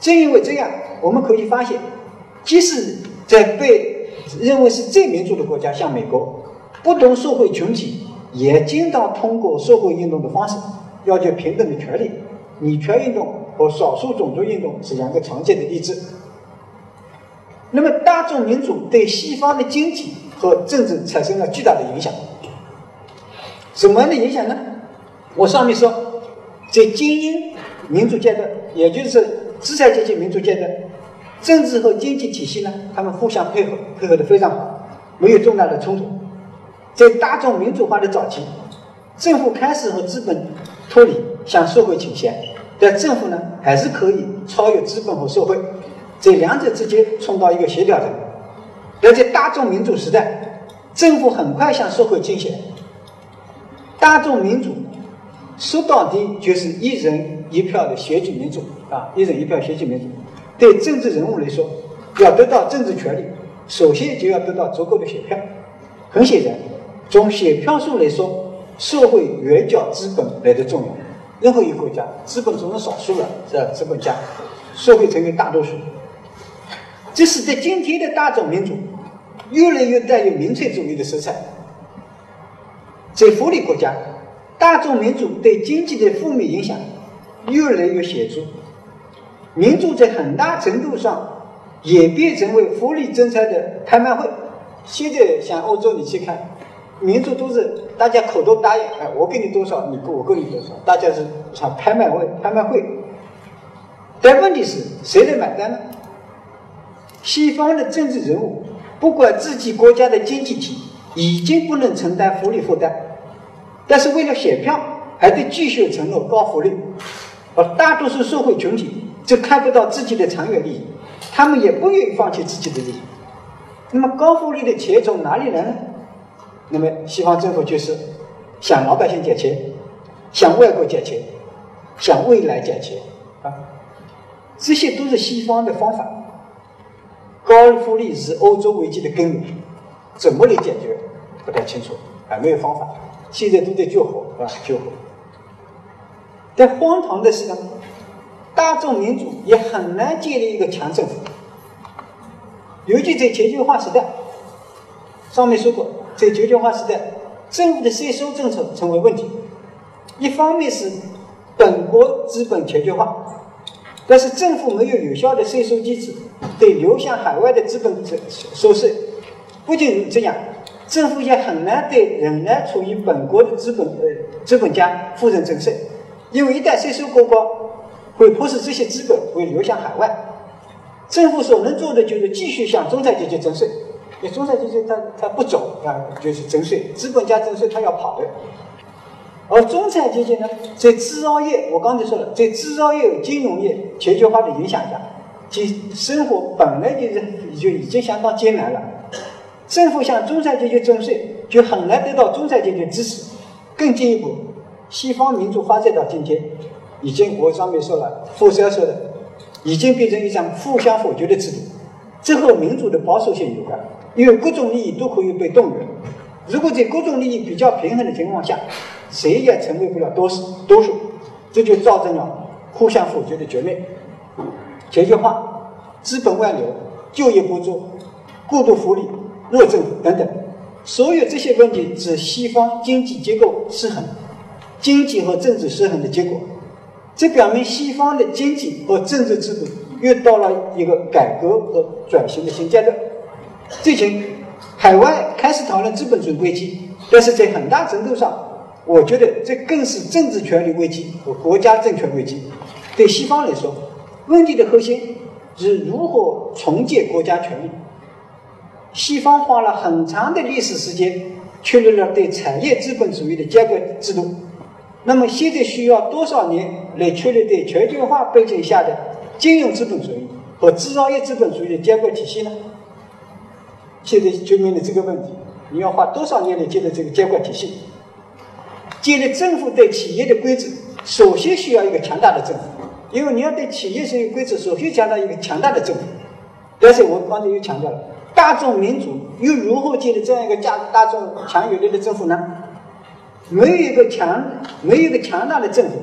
S1: 正因为这样，我们可以发现，即使在被认为是最民主的国家，像美国，不同社会群体也经常通过社会运动的方式要求平等的权利。女权运动和少数种族运动是两个常见的例子。那么，大众民主对西方的经济。和政治产生了巨大的影响。什么样的影响呢？我上面说，在精英民主阶段，也就是资产阶级民主阶段，政治和经济体系呢，他们互相配合，配合的非常好，没有重大的冲突。在大众民主化的早期，政府开始和资本脱离，向社会倾斜，但政府呢，还是可以超越资本和社会，在两者之间创造一个协调的。而在大众民主时代，政府很快向社会倾斜。大众民主说到底就是一人一票的选举民主啊，一人一票选举民主。对政治人物来说，要得到政治权利，首先就要得到足够的选票。很显然，从选票数来说，社会远较资本来的重要。任何一个国家，资本总是少数了，是吧？资本家，社会成为大多数。这使得今天的大众民主。越来越带有民粹主义的色彩。在福利国家，大众民主对经济的负面影响越来越显著。民主在很大程度上演变成为福利政策的拍卖会。现在像欧洲，你去看，民主都是大家口头答应，哎，我给你多少，你给我给你多少，大家是像拍卖会，拍卖会。但问题是，谁来买单呢？西方的政治人物。不管自己国家的经济体已经不能承担福利负担，但是为了选票，还得继续承诺高福利，而大多数社会群体则看不到自己的长远利益，他们也不愿意放弃自己的利益。那么高福利的钱从哪里来呢？那么西方政府就是向老百姓借钱，向外国借钱，向未来借钱啊，这些都是西方的方法。高福利是欧洲危机的根源，怎么来解决？不太清楚，还没有方法。现在都在救火，是吧？救火。但荒唐的是呢，大众民主也很难建立一个强政府，尤其在全球化时代。上面说过，在全球化时代，政府的税收政策成为问题。一方面是本国资本全球化。但是政府没有有效的税收机制，对流向海外的资本收税。不仅这样，政府也很难对仍然处于本国的资本呃资本家负责征税，因为一旦税收过高，会迫使这些资本会流向海外。政府所能做的就是继续向中产阶级征税，那中产阶级他他不走啊，就是征税，资本家征税他要跑的。而中产阶级呢，在制造业，我刚才说了，在制造业、金融业全球化的影响下，其生活本来就是就已经相当艰难了。政府向中产阶级征税，就很难得到中产阶级支持。更进一步，西方民主发展到今天，已经我上面说了，富山说的，已经变成一张互相否决的制度。这和民主的保守性有关，因为各种利益都可以被动员。如果在各种利益比较平衡的情况下，谁也成为不了多数，多数，这就造成了互相否决的局面。全球化、资本外流、就业不足、过度福利、弱政府等等，所有这些问题是西方经济结构失衡、经济和政治失衡的结果。这表明西方的经济和政治制度又到了一个改革和转型的新阶段。最近，海外开始讨论资本主义危机，但是在很大程度上。我觉得这更是政治权力危机和国家政权危机。对西方来说，问题的核心是如何重建国家权力。西方花了很长的历史时间确立了对产业资本主义的监管制度。那么现在需要多少年来确立对全球化背景下的金融资本主义和制造业资本主义的监管体系呢？现在就面临这个问题：你要花多少年来建立这个监管体系？建立政府对企业的规则，首先需要一个强大的政府，因为你要对企业设立规则，首先强大一个强大的政府。但是我刚才又强调了，大众民主又如何建立这样一个大大众强有力的政府呢？没有一个强，没有一个强大的政府，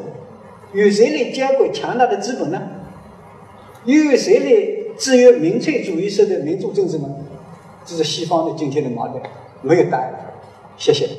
S1: 有谁来监管强大的资本呢？又有谁来制约民粹主义式的民主政治呢？这是西方的今天的矛盾，没有答案。谢谢。